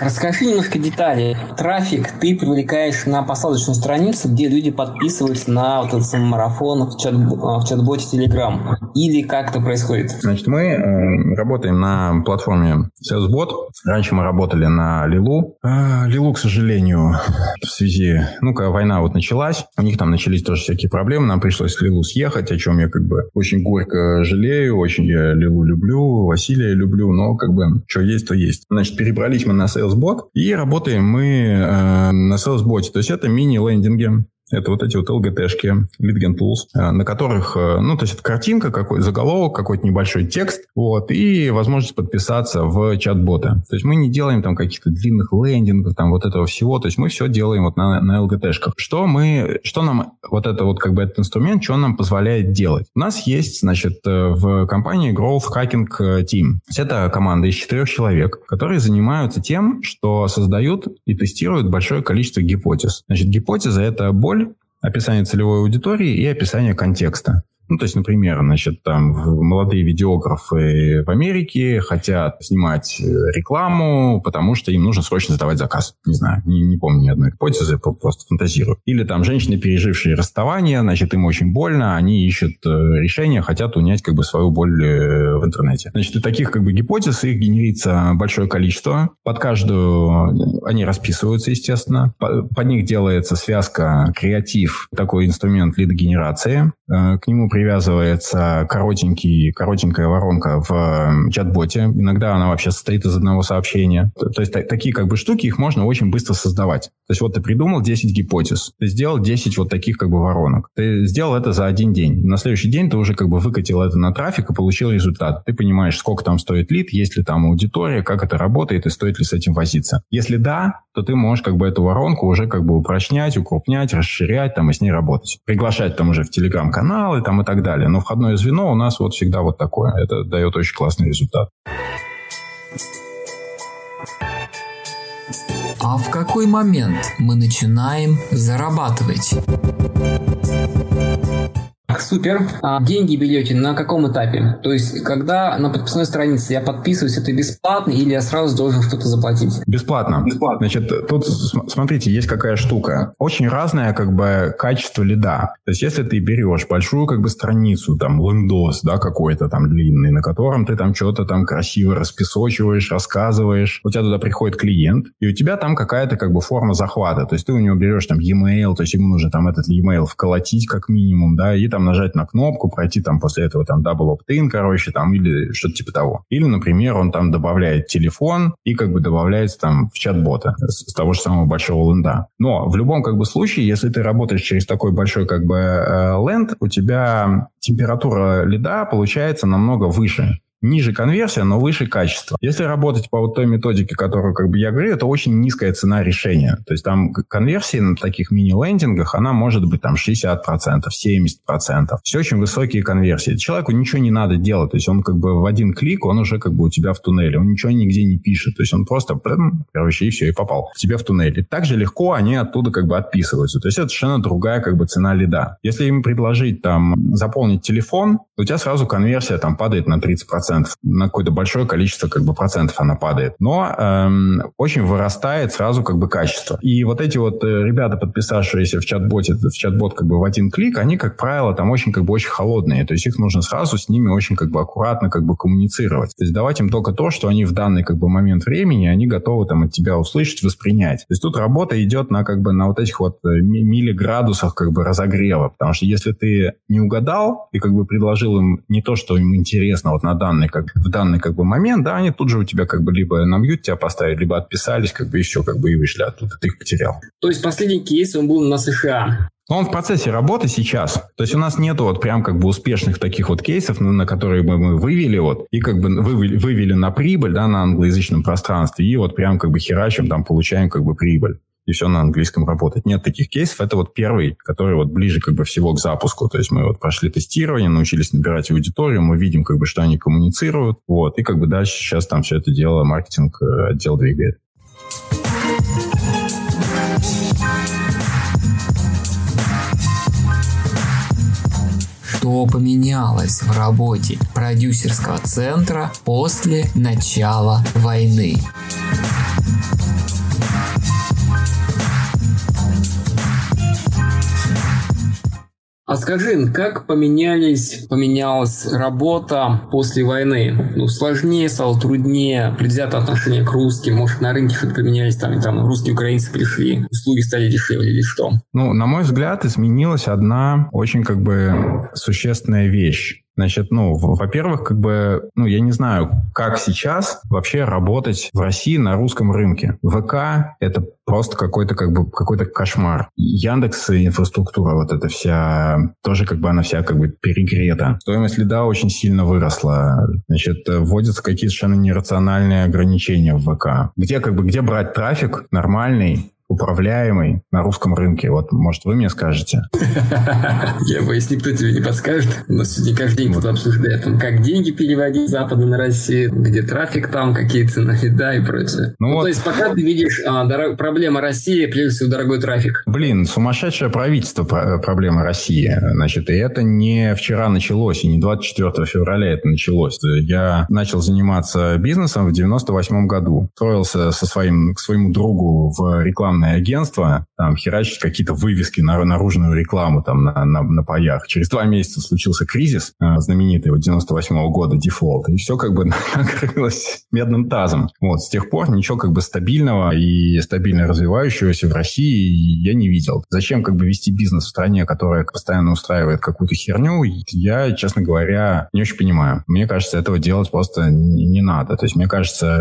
B: Расскажи немножко деталей. Трафик ты привлекаешь на посадочную страницу, где люди подписываются на вот этот самый марафон в, чат, в чат-боте Telegram. Или как это происходит?
A: Значит, мы э, работаем на платформе SalesBot. Раньше мы работали на Лилу. А, Лилу, к сожалению, в связи... Ну, когда война вот началась, у них там начались тоже всякие проблемы. Нам пришлось с Лилу съехать, о чем я как бы очень горько жалею. Очень я Лилу люблю, Василия люблю, но как бы что есть, то есть. Значит, перебрались мы на Sales SalesBot. И работаем мы э, на SalesBot. То есть это мини-лендинги, это вот эти вот LGT-шки, Lead Tools, э, на которых, э, ну, то есть это картинка, какой заголовок, какой-то небольшой текст, вот, и возможность подписаться в чат-бота. То есть мы не делаем там каких-то длинных лендингов, там вот этого всего, то есть мы все делаем вот на, на LGT-шках. Что мы, что нам вот это вот как бы этот инструмент, что он нам позволяет делать? У нас есть, значит, э, в компании Growth Hacking Team. Это команда из четырех человек, которые занимаются тем, что создают и тестируют большое количество гипотез. Значит, гипотеза – это боль, описание целевой аудитории и описание контекста. Ну, то есть, например, значит, там молодые видеографы в Америке хотят снимать э, рекламу, потому что им нужно срочно сдавать заказ. Не знаю, не, не помню ни одной гипотезы, просто фантазирую. Или там женщины, пережившие расставание, значит, им очень больно, они ищут э, решение, хотят унять как бы свою боль э, в интернете. Значит, и таких как бы гипотез их генерится большое количество. Под каждую они расписываются, естественно. Под них делается связка, креатив, такой инструмент лидогенерации. Э, к нему привязывается коротенький, коротенькая воронка в чат-боте. Иногда она вообще состоит из одного сообщения. То есть такие как бы штуки, их можно очень быстро создавать. То есть вот ты придумал 10 гипотез, ты сделал 10 вот таких как бы воронок. Ты сделал это за один день. На следующий день ты уже как бы выкатил это на трафик и получил результат. Ты понимаешь, сколько там стоит лид, есть ли там аудитория, как это работает и стоит ли с этим возиться. Если да, то ты можешь как бы эту воронку уже как бы упрочнять, укрупнять, расширять там и с ней работать. Приглашать там уже в телеграм-каналы там и так далее. Но входное звено у нас вот всегда вот такое. Это дает очень классный результат.
C: А в какой момент мы начинаем зарабатывать?
B: Супер. А деньги берете на каком этапе? То есть, когда на подписной странице я подписываюсь, это бесплатно или я сразу должен что-то заплатить?
A: Бесплатно. Бесплатно. Значит, тут, смотрите, есть какая штука. Очень разное как бы качество лида. То есть, если ты берешь большую как бы страницу, там, лендос, да, какой-то там длинный, на котором ты там что-то там красиво распесочиваешь, рассказываешь, у тебя туда приходит клиент, и у тебя там какая-то как бы форма захвата. То есть, ты у него берешь там e-mail, то есть, ему нужно там этот e-mail вколотить как минимум, да, и там нажать на кнопку, пройти там после этого там double opt-in, короче, там, или что-то типа того. Или, например, он там добавляет телефон и как бы добавляется там в чат-бота с, с того же самого большого ленда. Но в любом как бы случае, если ты работаешь через такой большой как бы э, ленд, у тебя температура лида получается намного выше ниже конверсия, но выше качество. Если работать по вот той методике, которую как бы я говорю, это очень низкая цена решения. То есть там конверсия на таких мини-лендингах, она может быть там 60%, 70%. Все очень высокие конверсии. Человеку ничего не надо делать. То есть он как бы в один клик, он уже как бы у тебя в туннеле. Он ничего нигде не пишет. То есть он просто, короче, и все, и попал к тебе в туннель. И так же легко они оттуда как бы отписываются. То есть это совершенно другая как бы цена лида. Если им предложить там заполнить телефон, у тебя сразу конверсия там падает на 30% процентов, на какое-то большое количество как бы процентов она падает. Но эм, очень вырастает сразу как бы качество. И вот эти вот э, ребята, подписавшиеся в чат-боте, в чат-бот как бы в один клик, они, как правило, там очень как бы очень холодные. То есть их нужно сразу с ними очень как бы аккуратно как бы коммуницировать. То есть давать им только то, что они в данный как бы момент времени, они готовы там от тебя услышать, воспринять. То есть тут работа идет на как бы на вот этих вот э, миллиградусах как бы разогрева. Потому что если ты не угадал и как бы предложил им не то, что им интересно вот на данный данный, как, в данный как бы момент, да, они тут же у тебя как бы либо на мьют тебя поставили, либо отписались, как бы еще как бы и вышли оттуда, ты их потерял.
B: То есть последний кейс, он был на США.
A: Но он в процессе работы сейчас. То есть у нас нету вот прям как бы успешных таких вот кейсов, на, на которые бы мы вывели вот, и как бы вывели, вывели на прибыль, да, на англоязычном пространстве, и вот прям как бы херачим, там получаем как бы прибыль и все на английском работает. Нет таких кейсов. Это вот первый, который вот ближе как бы всего к запуску. То есть мы вот прошли тестирование, научились набирать аудиторию, мы видим как бы, что они коммуницируют. Вот. И как бы дальше сейчас там все это дело маркетинг э, отдел двигает.
C: что поменялось в работе продюсерского центра после начала войны.
B: А скажи, как поменялись, поменялась работа после войны? Ну, сложнее стало, труднее, предвзято отношение к русским, может, на рынке что-то поменялись, там, там русские украинцы пришли, услуги стали дешевле или что?
A: Ну, на мой взгляд, изменилась одна очень как бы существенная вещь. Значит, ну, во-первых, как бы, ну, я не знаю, как сейчас вообще работать в России на русском рынке. ВК — это просто какой-то как бы какой-то кошмар. Яндекс инфраструктура вот эта вся, тоже как бы она вся как бы перегрета. Стоимость лида очень сильно выросла. Значит, вводятся какие-то совершенно нерациональные ограничения в ВК. Где как бы, где брать трафик нормальный, управляемый на русском рынке? Вот, может, вы мне скажете?
B: Я боюсь, никто тебе не подскажет. У нас сегодня каждый день кто-то обсуждает, как деньги переводить с Запада на Россию, где трафик там, какие цены, да, и прочее. Ну, ну. То есть, пока ты видишь а, проблема России, прежде всего, дорогой трафик.
A: Блин, сумасшедшее правительство проблема России. Значит, и это не вчера началось, и не 24 февраля это началось. Я начал заниматься бизнесом в 98 году. Строился со своим, к своему другу в рекламной рекламное агентство, там херачит какие-то вывески на наружную рекламу там на, на, на паях. Через два месяца случился кризис, э, знаменитый вот 98 -го года, дефолт, и все как бы накрылось медным тазом. Вот, с тех пор ничего как бы стабильного и стабильно развивающегося в России я не видел. Зачем как бы вести бизнес в стране, которая постоянно устраивает какую-то херню, я, честно говоря, не очень понимаю. Мне кажется, этого делать просто не надо. То есть, мне кажется,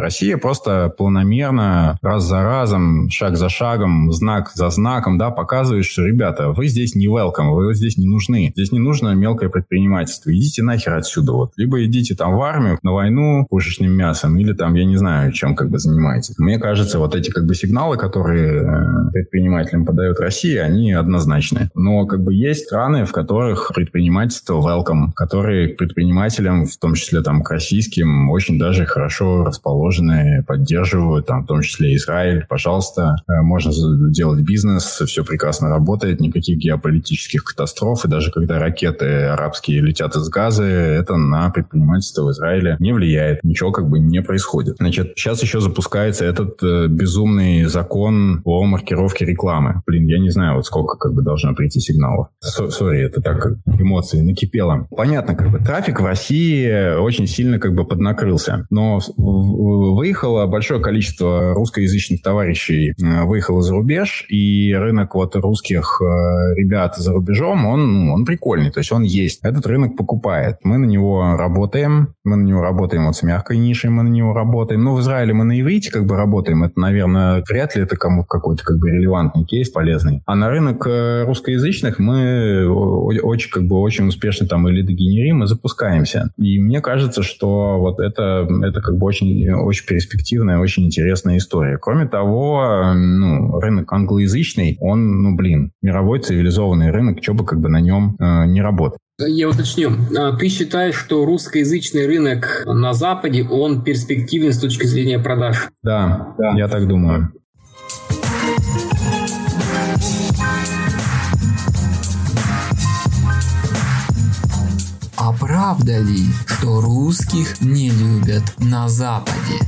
A: Россия просто планомерно, раз за разом, шаг за шагом, знак за знаком, да, показывает, что, ребята, вы здесь не welcome, вы здесь не нужны. Здесь не нужно мелкое предпринимательство. Идите нахер отсюда вот. Либо идите там в армию, на войну пушечным мясом, или там, я не знаю, чем как бы занимаетесь. Мне кажется, вот эти как бы сигналы, которые э, предпринимателям подает Россия, они однозначны. Но как бы есть страны, в которых предпринимательство welcome, которые к предпринимателям, в том числе там к российским, очень даже хорошо расположены, поддерживают, там в том числе Израиль, пожалуйста, э, можно делать бизнес, все прекрасно работает, никаких геополитических катастроф, и даже когда ракеты арабские летят из Газы, это на предпринимательство в Израиле не влияет, ничего как бы не происходит. Значит, сейчас еще запускается этот э, безумный закон о маркировке рекламы. Блин, я не знаю, вот сколько как бы должно прийти сигналов. Сори, это так эмоции накипело. Понятно, как бы трафик в России очень сильно как бы поднакрылся, но выехало большое количество русскоязычных товарищей, э, выехало за рубеж, и рынок вот русских э, ребят за рубежом, он, ну, он прикольный, то есть он есть. Этот рынок покупает. Мы на него работаем, мы на него работаем вот с мягкой нишей, мы на него работаем. Ну, в Израиле мы на иврите как бы работаем, это, наверное, вряд ли это кому какой-то как бы релевантный кейс полезный. А на рынок э, русскоязычных мы очень как бы очень успешно там или дегенерим и запускаемся. И мне кажется, что вот это, это как бы очень, очень перспективная, очень интересная история. Кроме того, ну, рынок англоязычный, он, ну, блин, мировой цивилизованный рынок, что бы как бы на нем э, не работать.
B: Я уточню. А, ты считаешь, что русскоязычный рынок на Западе, он перспективен с точки зрения продаж?
A: Да, да. я так думаю.
C: А правда ли, что русских не любят на Западе?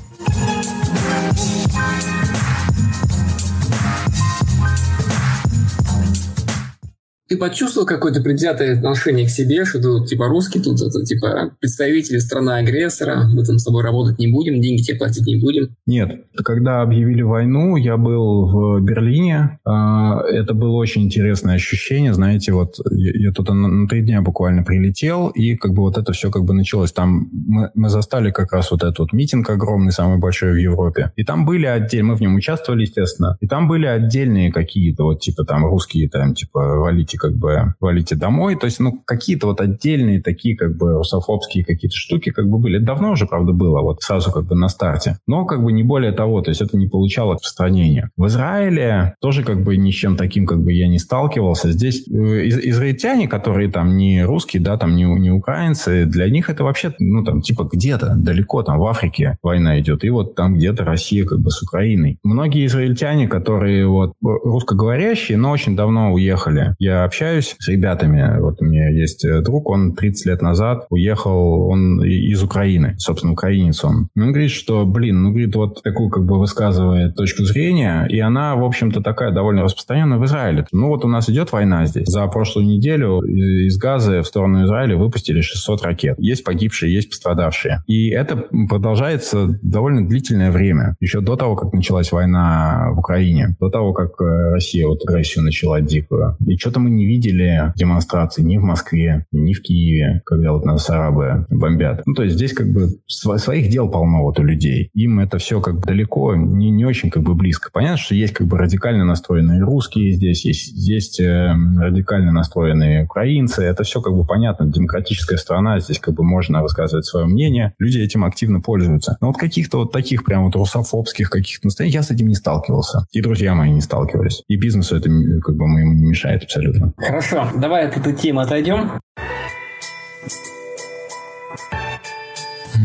B: Ты почувствовал какое-то предвзятое отношение к себе, что ты типа русский, тут это типа представители страны-агрессора, мы там с тобой работать не будем, деньги тебе платить не будем?
A: Нет. Когда объявили войну, я был в Берлине. А, это было очень интересное ощущение. Знаете, вот я тут на три дня буквально прилетел, и как бы вот это все как бы началось. Там мы, мы застали как раз вот этот вот митинг огромный, самый большой в Европе. И там были отдельные, мы в нем участвовали, естественно, и там были отдельные какие-то вот типа там русские там типа валите валите как бы, валите домой. То есть, ну, какие-то вот отдельные такие как бы русофобские какие-то штуки как бы были. Это давно уже, правда, было, вот сразу как бы на старте. Но как бы не более того, то есть это не получало распространения. В Израиле тоже как бы ни с чем таким как бы я не сталкивался. Здесь э, из израильтяне, которые там не русские, да, там не, не украинцы, для них это вообще, ну, там, типа где-то далеко, там, в Африке война идет, и вот там где-то Россия как бы с Украиной. Многие израильтяне, которые вот русскоговорящие, но очень давно уехали. Я общаюсь с ребятами. Вот у меня есть э, друг, он 30 лет назад уехал, он из Украины, собственно, украинец он. Он говорит, что, блин, ну, говорит, вот такую как бы высказывает точку зрения, и она, в общем-то, такая довольно распространенная в Израиле. Ну, вот у нас идет война здесь. За прошлую неделю из Газы в сторону Израиля выпустили 600 ракет. Есть погибшие, есть пострадавшие. И это продолжается довольно длительное время. Еще до того, как началась война в Украине, до того, как э, Россия вот агрессию начала дикую. И что-то мы не видели демонстраций ни в Москве, ни в Киеве, когда вот нас арабы бомбят. Ну, то есть здесь как бы своих дел полно вот у людей. Им это все как бы далеко, не, не очень как бы близко. Понятно, что есть как бы радикально настроенные русские здесь, есть, есть э, радикально настроенные украинцы. Это все как бы понятно. Демократическая страна, здесь как бы можно высказывать свое мнение. Люди этим активно пользуются. Но вот каких-то вот таких прям вот русофобских каких-то настроений я с этим не сталкивался. И друзья мои не сталкивались. И бизнесу это как бы моему не мешает абсолютно.
B: Хорошо, давай от этой темы отойдем.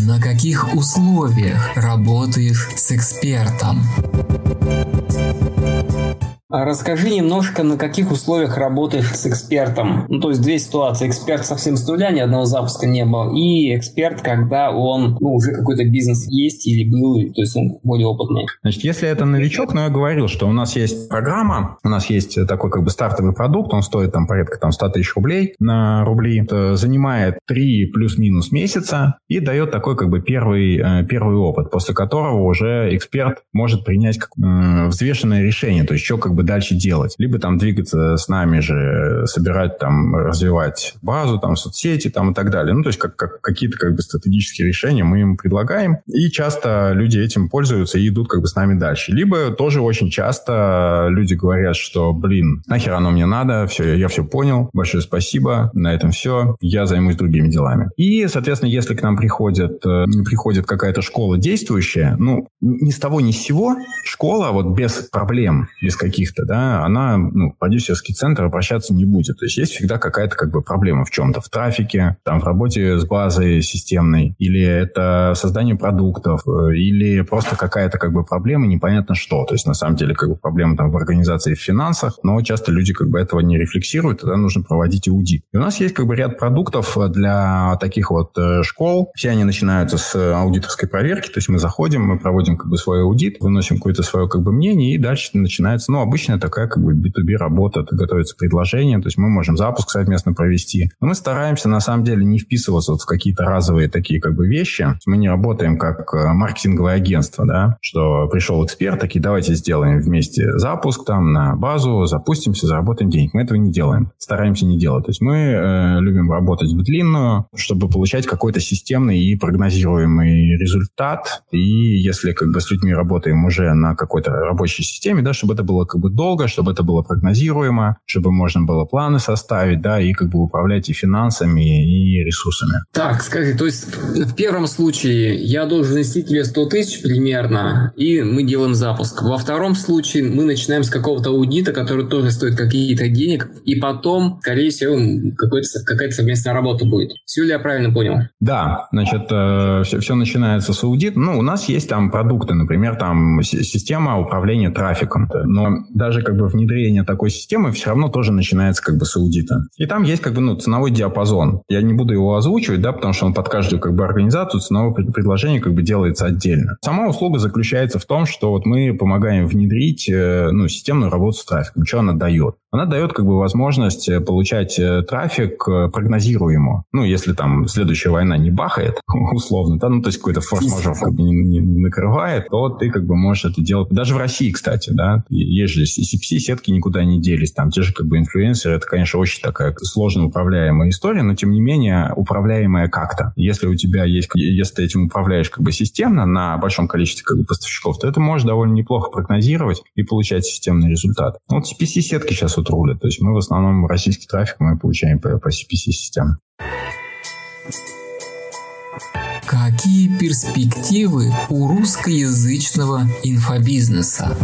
C: На каких условиях работаешь с экспертом?
B: А расскажи немножко, на каких условиях работаешь с экспертом. Ну, то есть две ситуации. Эксперт совсем с нуля, ни одного запуска не был. И эксперт, когда он, ну, уже какой-то бизнес есть или был, то есть он более опытный.
A: Значит, если это новичок, ну, я говорил, что у нас есть программа, у нас есть такой как бы стартовый продукт, он стоит там порядка там 100 тысяч рублей на рубли, это занимает 3 плюс-минус месяца и дает такой как бы первый, э, первый опыт, после которого уже эксперт может принять э, взвешенное решение, то есть что как бы дальше делать. Либо там двигаться с нами же, собирать там, развивать базу, там, соцсети там и так далее. Ну, то есть как, как, какие-то как бы стратегические решения мы им предлагаем, и часто люди этим пользуются и идут как бы с нами дальше. Либо тоже очень часто люди говорят, что, блин, нахер оно мне надо, все, я все понял, большое спасибо, на этом все, я займусь другими делами. И, соответственно, если к нам приходит, э, приходит какая-то школа действующая, ну, ни с того ни с сего, школа вот без проблем, без каких-то, да, она, ну, продюсерский центр обращаться не будет. То есть есть всегда какая-то как бы проблема в чем-то, в трафике, там, в работе с базой системной, или это создание продуктов, э, или просто какая-то как бы проблема, непонятно что. То есть на самом деле как бы проблема там в организации, в финансах, но часто люди как бы этого не рефлексируют, тогда нужно проводить аудит. И у нас есть как бы ряд продуктов для таких вот э, школ. Все они начинаются с аудиторской проверки, то есть мы заходим, мы проводим как бы свой аудит, выносим какое-то свое как бы мнение, и дальше начинается, ну, обычная такая как бы B2B работа, готовится предложение, то есть мы можем запуск совместно провести. Но мы стараемся на самом деле не вписываться вот в какие-то разовые такие как бы вещи. Мы не работаем как э, маркетинговое агентство, да, что пришел эксперт, такие, давайте сделаем вместе запуск там на базу, запустимся, заработаем денег. Мы этого не делаем, стараемся не делать. То есть мы э, любим работать в длинную, чтобы получать какой-то системный и прогнозируемый результат. И если как бы с людьми работаем уже на какой-то рабочей системе, да, чтобы это было как бы долго, чтобы это было прогнозируемо, чтобы можно было планы составить, да, и как бы управлять и финансами, и ресурсами.
B: Так, скажи, то есть в первом случае я должен нести тебе 100 тысяч примерно, и мы делаем запуск. Во втором случае мы начинаем с какого-то аудита, который тоже стоит какие-то денег, и потом, скорее всего, какая-то совместная работа будет. Все ли я правильно понял?
A: Да, значит, э, все, все начинается с аудита. Ну, у нас есть там продукты, например, там система управления трафиком. Но даже как бы внедрение такой системы все равно тоже начинается как бы с аудита. И там есть как бы ну, ценовой диапазон. Я не буду его озвучивать, да, потому что он под каждую как бы организацию ценовое предложение как бы делается отдельно. Сама услуга заключается в том, что вот мы помогаем внедрить э, ну, системную работу с трафиком. Что она дает? Она дает как бы возможность э, получать э, трафик прогнозируемо. Ну, если там следующая война не бахает, условно, да, ну, то есть какой-то форс-мажор как бы не, не, не накрывает, то ты как бы можешь это делать. Даже в России, кстати, да, есть же CPC-сетки никуда не делись, там те же как бы инфлюенсеры, это, конечно, очень такая сложно управляемая история, но тем не менее управляемая как-то. Если у тебя есть, если ты этим управляешь как бы системно на большом количестве как бы поставщиков, то это можешь довольно неплохо прогнозировать и получать системный результат. Ну, вот CPC-сетки сейчас вот рулят, то есть мы в основном российский трафик мы получаем по, по CPC-системам.
C: Какие перспективы у русскоязычного инфобизнеса?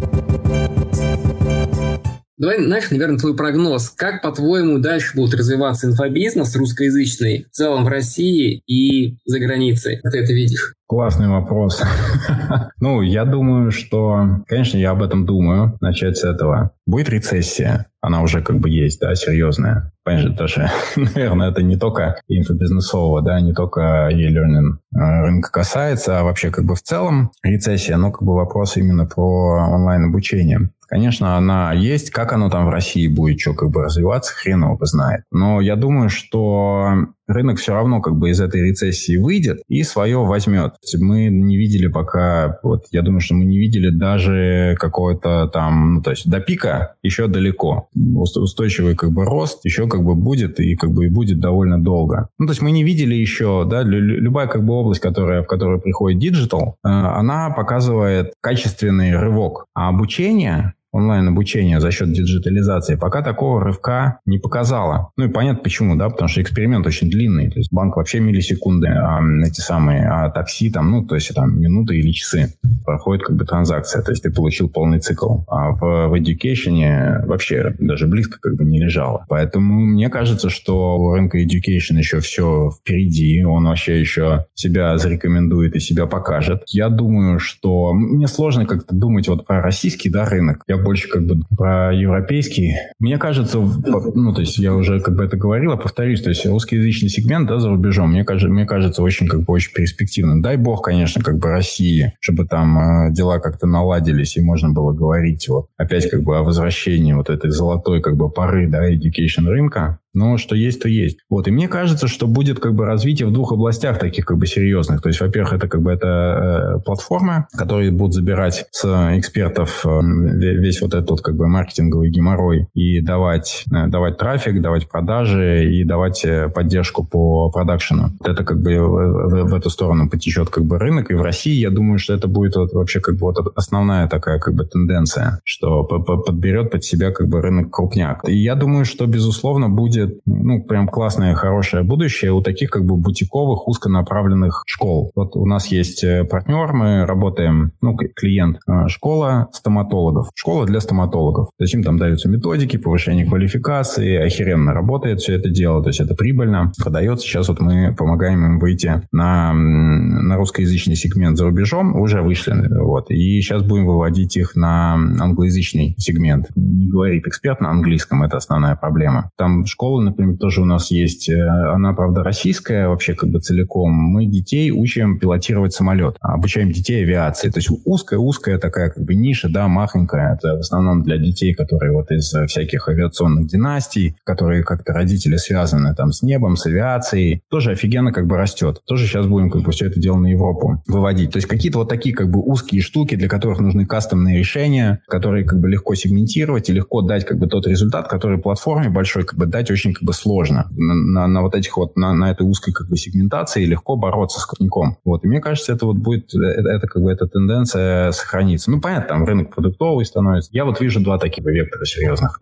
B: Давай, знаешь, наверное, твой прогноз. Как, по-твоему, дальше будет развиваться инфобизнес русскоязычный в целом в России и за границей? Как ты это видишь?
A: Классный вопрос. ну, я думаю, что, конечно, я об этом думаю, начать с этого. Будет рецессия, она уже как бы есть, да, серьезная. Конечно, тоже, наверное, это не только инфобизнесового, да, не только e-learning э, рынка касается, а вообще как бы в целом рецессия, но как бы вопрос именно про онлайн-обучение. Конечно, она есть. Как оно там в России будет, что как бы развиваться, хрен его знает. Но я думаю, что рынок все равно как бы из этой рецессии выйдет и свое возьмет. Мы не видели пока, вот я думаю, что мы не видели даже какого-то там, ну, то есть до пика еще далеко. Устойчивый как бы рост еще как бы будет и как бы и будет довольно долго. Ну, то есть мы не видели еще, да, любая как бы область, которая, в которую приходит digital, э, она показывает качественный рывок. А обучение онлайн-обучение за счет диджитализации пока такого рывка не показало. Ну и понятно почему, да, потому что эксперимент очень длинный. То есть банк вообще миллисекунды, а эти самые, а такси там, ну, то есть там минуты или часы проходит как бы транзакция. То есть ты получил полный цикл. А в, в education вообще даже близко как бы не лежало. Поэтому мне кажется, что у рынка education еще все впереди. Он вообще еще себя зарекомендует и себя покажет. Я думаю, что мне сложно как-то думать вот про российский да, рынок. Я больше как бы про европейский. Мне кажется, ну, то есть я уже как бы это говорил, а повторюсь, то есть русскоязычный сегмент, да, за рубежом, мне кажется, мне кажется, очень как бы очень перспективно. Дай бог, конечно, как бы России, чтобы там э, дела как-то наладились и можно было говорить вот опять как бы о возвращении вот этой золотой как бы поры, да, education рынка. Но что есть, то есть. Вот. И мне кажется, что будет как бы развитие в двух областях таких как бы серьезных. То есть, во-первых, это как бы это э, платформы, которые будут забирать с экспертов э, весь вот этот как бы маркетинговый геморрой и давать, э, давать трафик, давать продажи и давать э, поддержку по продакшену. Вот это как бы в, в, в эту сторону потечет как бы рынок. И в России, я думаю, что это будет вот вообще как бы вот основная такая как бы тенденция, что подберет под себя как бы рынок крупняк. И я думаю, что, безусловно, будет ну, прям классное, хорошее будущее у таких как бы бутиковых, узконаправленных школ. Вот у нас есть э, партнер, мы работаем, ну, клиент, э, школа стоматологов. Школа для стоматологов. То есть им там даются методики, повышение квалификации, охеренно работает все это дело, то есть это прибыльно, продается. Сейчас вот мы помогаем им выйти на, на русскоязычный сегмент за рубежом, уже вышли, вот, и сейчас будем выводить их на англоязычный сегмент. Не говорит эксперт на английском, это основная проблема. Там школа школа, например, тоже у нас есть. Э, она, правда, российская вообще как бы целиком. Мы детей учим пилотировать самолет. Обучаем детей авиации. То есть узкая-узкая такая как бы ниша, да, махонькая. Это в основном для детей, которые вот из всяких авиационных династий, которые как-то родители связаны там с небом, с авиацией. Тоже офигенно как бы растет. Тоже сейчас будем как бы все это дело на Европу выводить. То есть какие-то вот такие как бы узкие штуки, для которых нужны кастомные решения, которые как бы легко сегментировать и легко дать как бы тот результат, который платформе большой как бы дать очень очень как бы сложно. На, на, на вот этих вот, на, на этой узкой как бы сегментации легко бороться с крупником. Вот. И мне кажется, это вот будет, это, это как бы эта тенденция сохранится. Ну, понятно, там рынок продуктовый становится. Я вот вижу два таких вектора серьезных.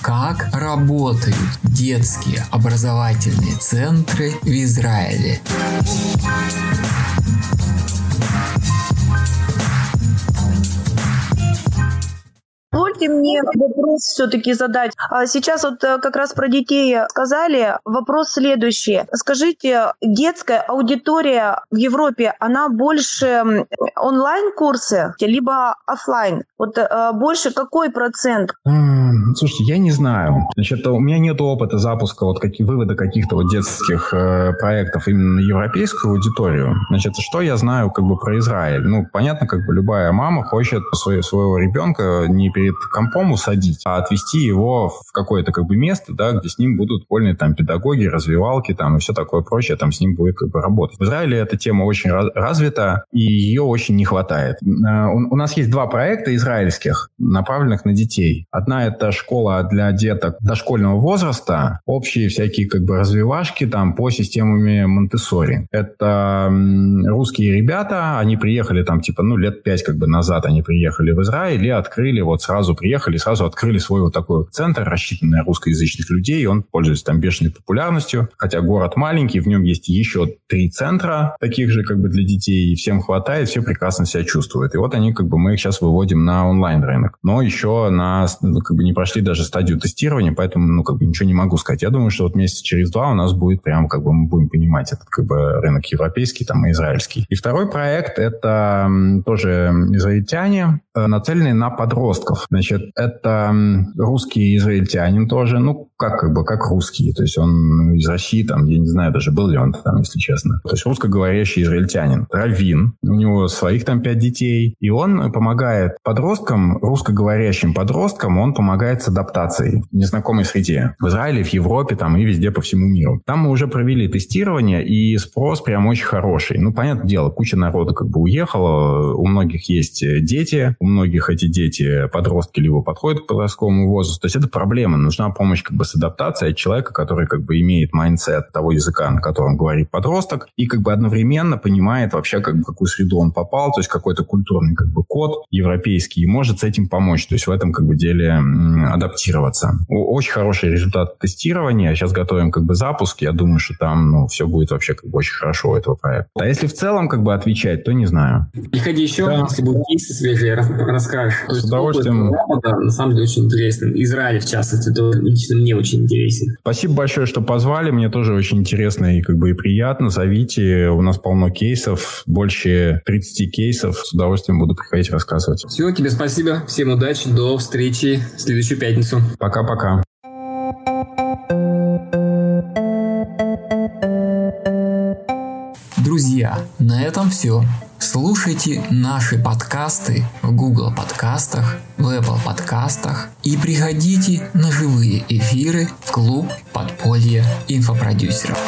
C: как работают детские образовательные центры в Израиле.
D: Позвольте мне вопрос все-таки задать. А сейчас вот э, как раз про детей сказали. Вопрос следующий. Скажите, детская аудитория в Европе, она больше онлайн-курсы, либо офлайн? Вот э, больше какой процент?
A: Слушайте, я не знаю. Значит, у меня нет опыта запуска вот какие вывода каких-то вот детских э, проектов именно на европейскую аудиторию. Значит, что я знаю как бы про Израиль? Ну, понятно, как бы любая мама хочет свой, своего ребенка не перед компом усадить, а отвести его в какое-то как бы место, да, где с ним будут вольные там педагоги, развивалки там и все такое прочее, там с ним будет как бы работать. В Израиле эта тема очень развита, и ее очень не хватает. Э, у нас есть два проекта израильских, направленных на детей. Одна это школа для деток дошкольного возраста, общие всякие как бы развивашки там по системами Монтессори. Это русские ребята, они приехали там типа, ну, лет пять как бы назад они приехали в Израиль и открыли вот сразу приехали, сразу открыли свой вот такой центр, рассчитанный на русскоязычных людей, он пользуется там бешеной популярностью, хотя город маленький, в нем есть еще три центра таких же как бы для детей, и всем хватает, все прекрасно себя чувствуют. И вот они как бы, мы их сейчас выводим на онлайн-рынок. Но еще на, ну, как бы не прошли даже стадию тестирования, поэтому, ну, как бы ничего не могу сказать. Я думаю, что вот месяца через два у нас будет прям, как бы мы будем понимать этот, как бы, рынок европейский, там, и израильский. И второй проект, это тоже израильтяне, э, нацеленные на подростков. Значит, это русский израильтянин тоже, ну, как, как бы, как русский. То есть он из России, там, я не знаю даже, был ли он там, если честно. То есть русскоговорящий израильтянин. Раввин. У него своих там пять детей. И он помогает подросткам, русскоговорящим подросткам, он помогает с адаптацией в незнакомой среде. В Израиле, в Европе, там, и везде по всему миру. Там мы уже провели тестирование, и спрос прям очень хороший. Ну, понятное дело, куча народа как бы уехала, у многих есть дети, у многих эти дети подростки либо подходят к подростковому возрасту. То есть это проблема. Нужна помощь как бы с адаптацией от человека, который как бы имеет mindset того языка, на котором говорит подросток, и как бы одновременно понимает вообще, как бы, в какую среду он попал, то есть какой-то культурный как бы код европейский и может с этим помочь. То есть в этом как бы деле адаптироваться. Очень хороший результат тестирования. Сейчас готовим как бы запуск. Я думаю, что там ну, все будет вообще как бы очень хорошо у этого проекта. А если в целом как бы отвечать, то не знаю.
B: Приходи еще, да. если будут кейсы свежие, расскажешь.
A: С удовольствием.
B: Да, на самом деле очень интересно. Израиль, в частности, то лично мне очень интересен.
A: Спасибо большое, что позвали. Мне тоже очень интересно и как бы и приятно. Зовите. У нас полно кейсов. Больше 30 кейсов. С удовольствием буду приходить рассказывать.
B: Все, тебе спасибо. Всем удачи. До встречи в следующую пятницу.
A: Пока-пока.
C: Друзья, на этом все. Слушайте наши подкасты в Google подкастах, в Apple подкастах и приходите на живые эфиры в клуб подполья инфопродюсеров.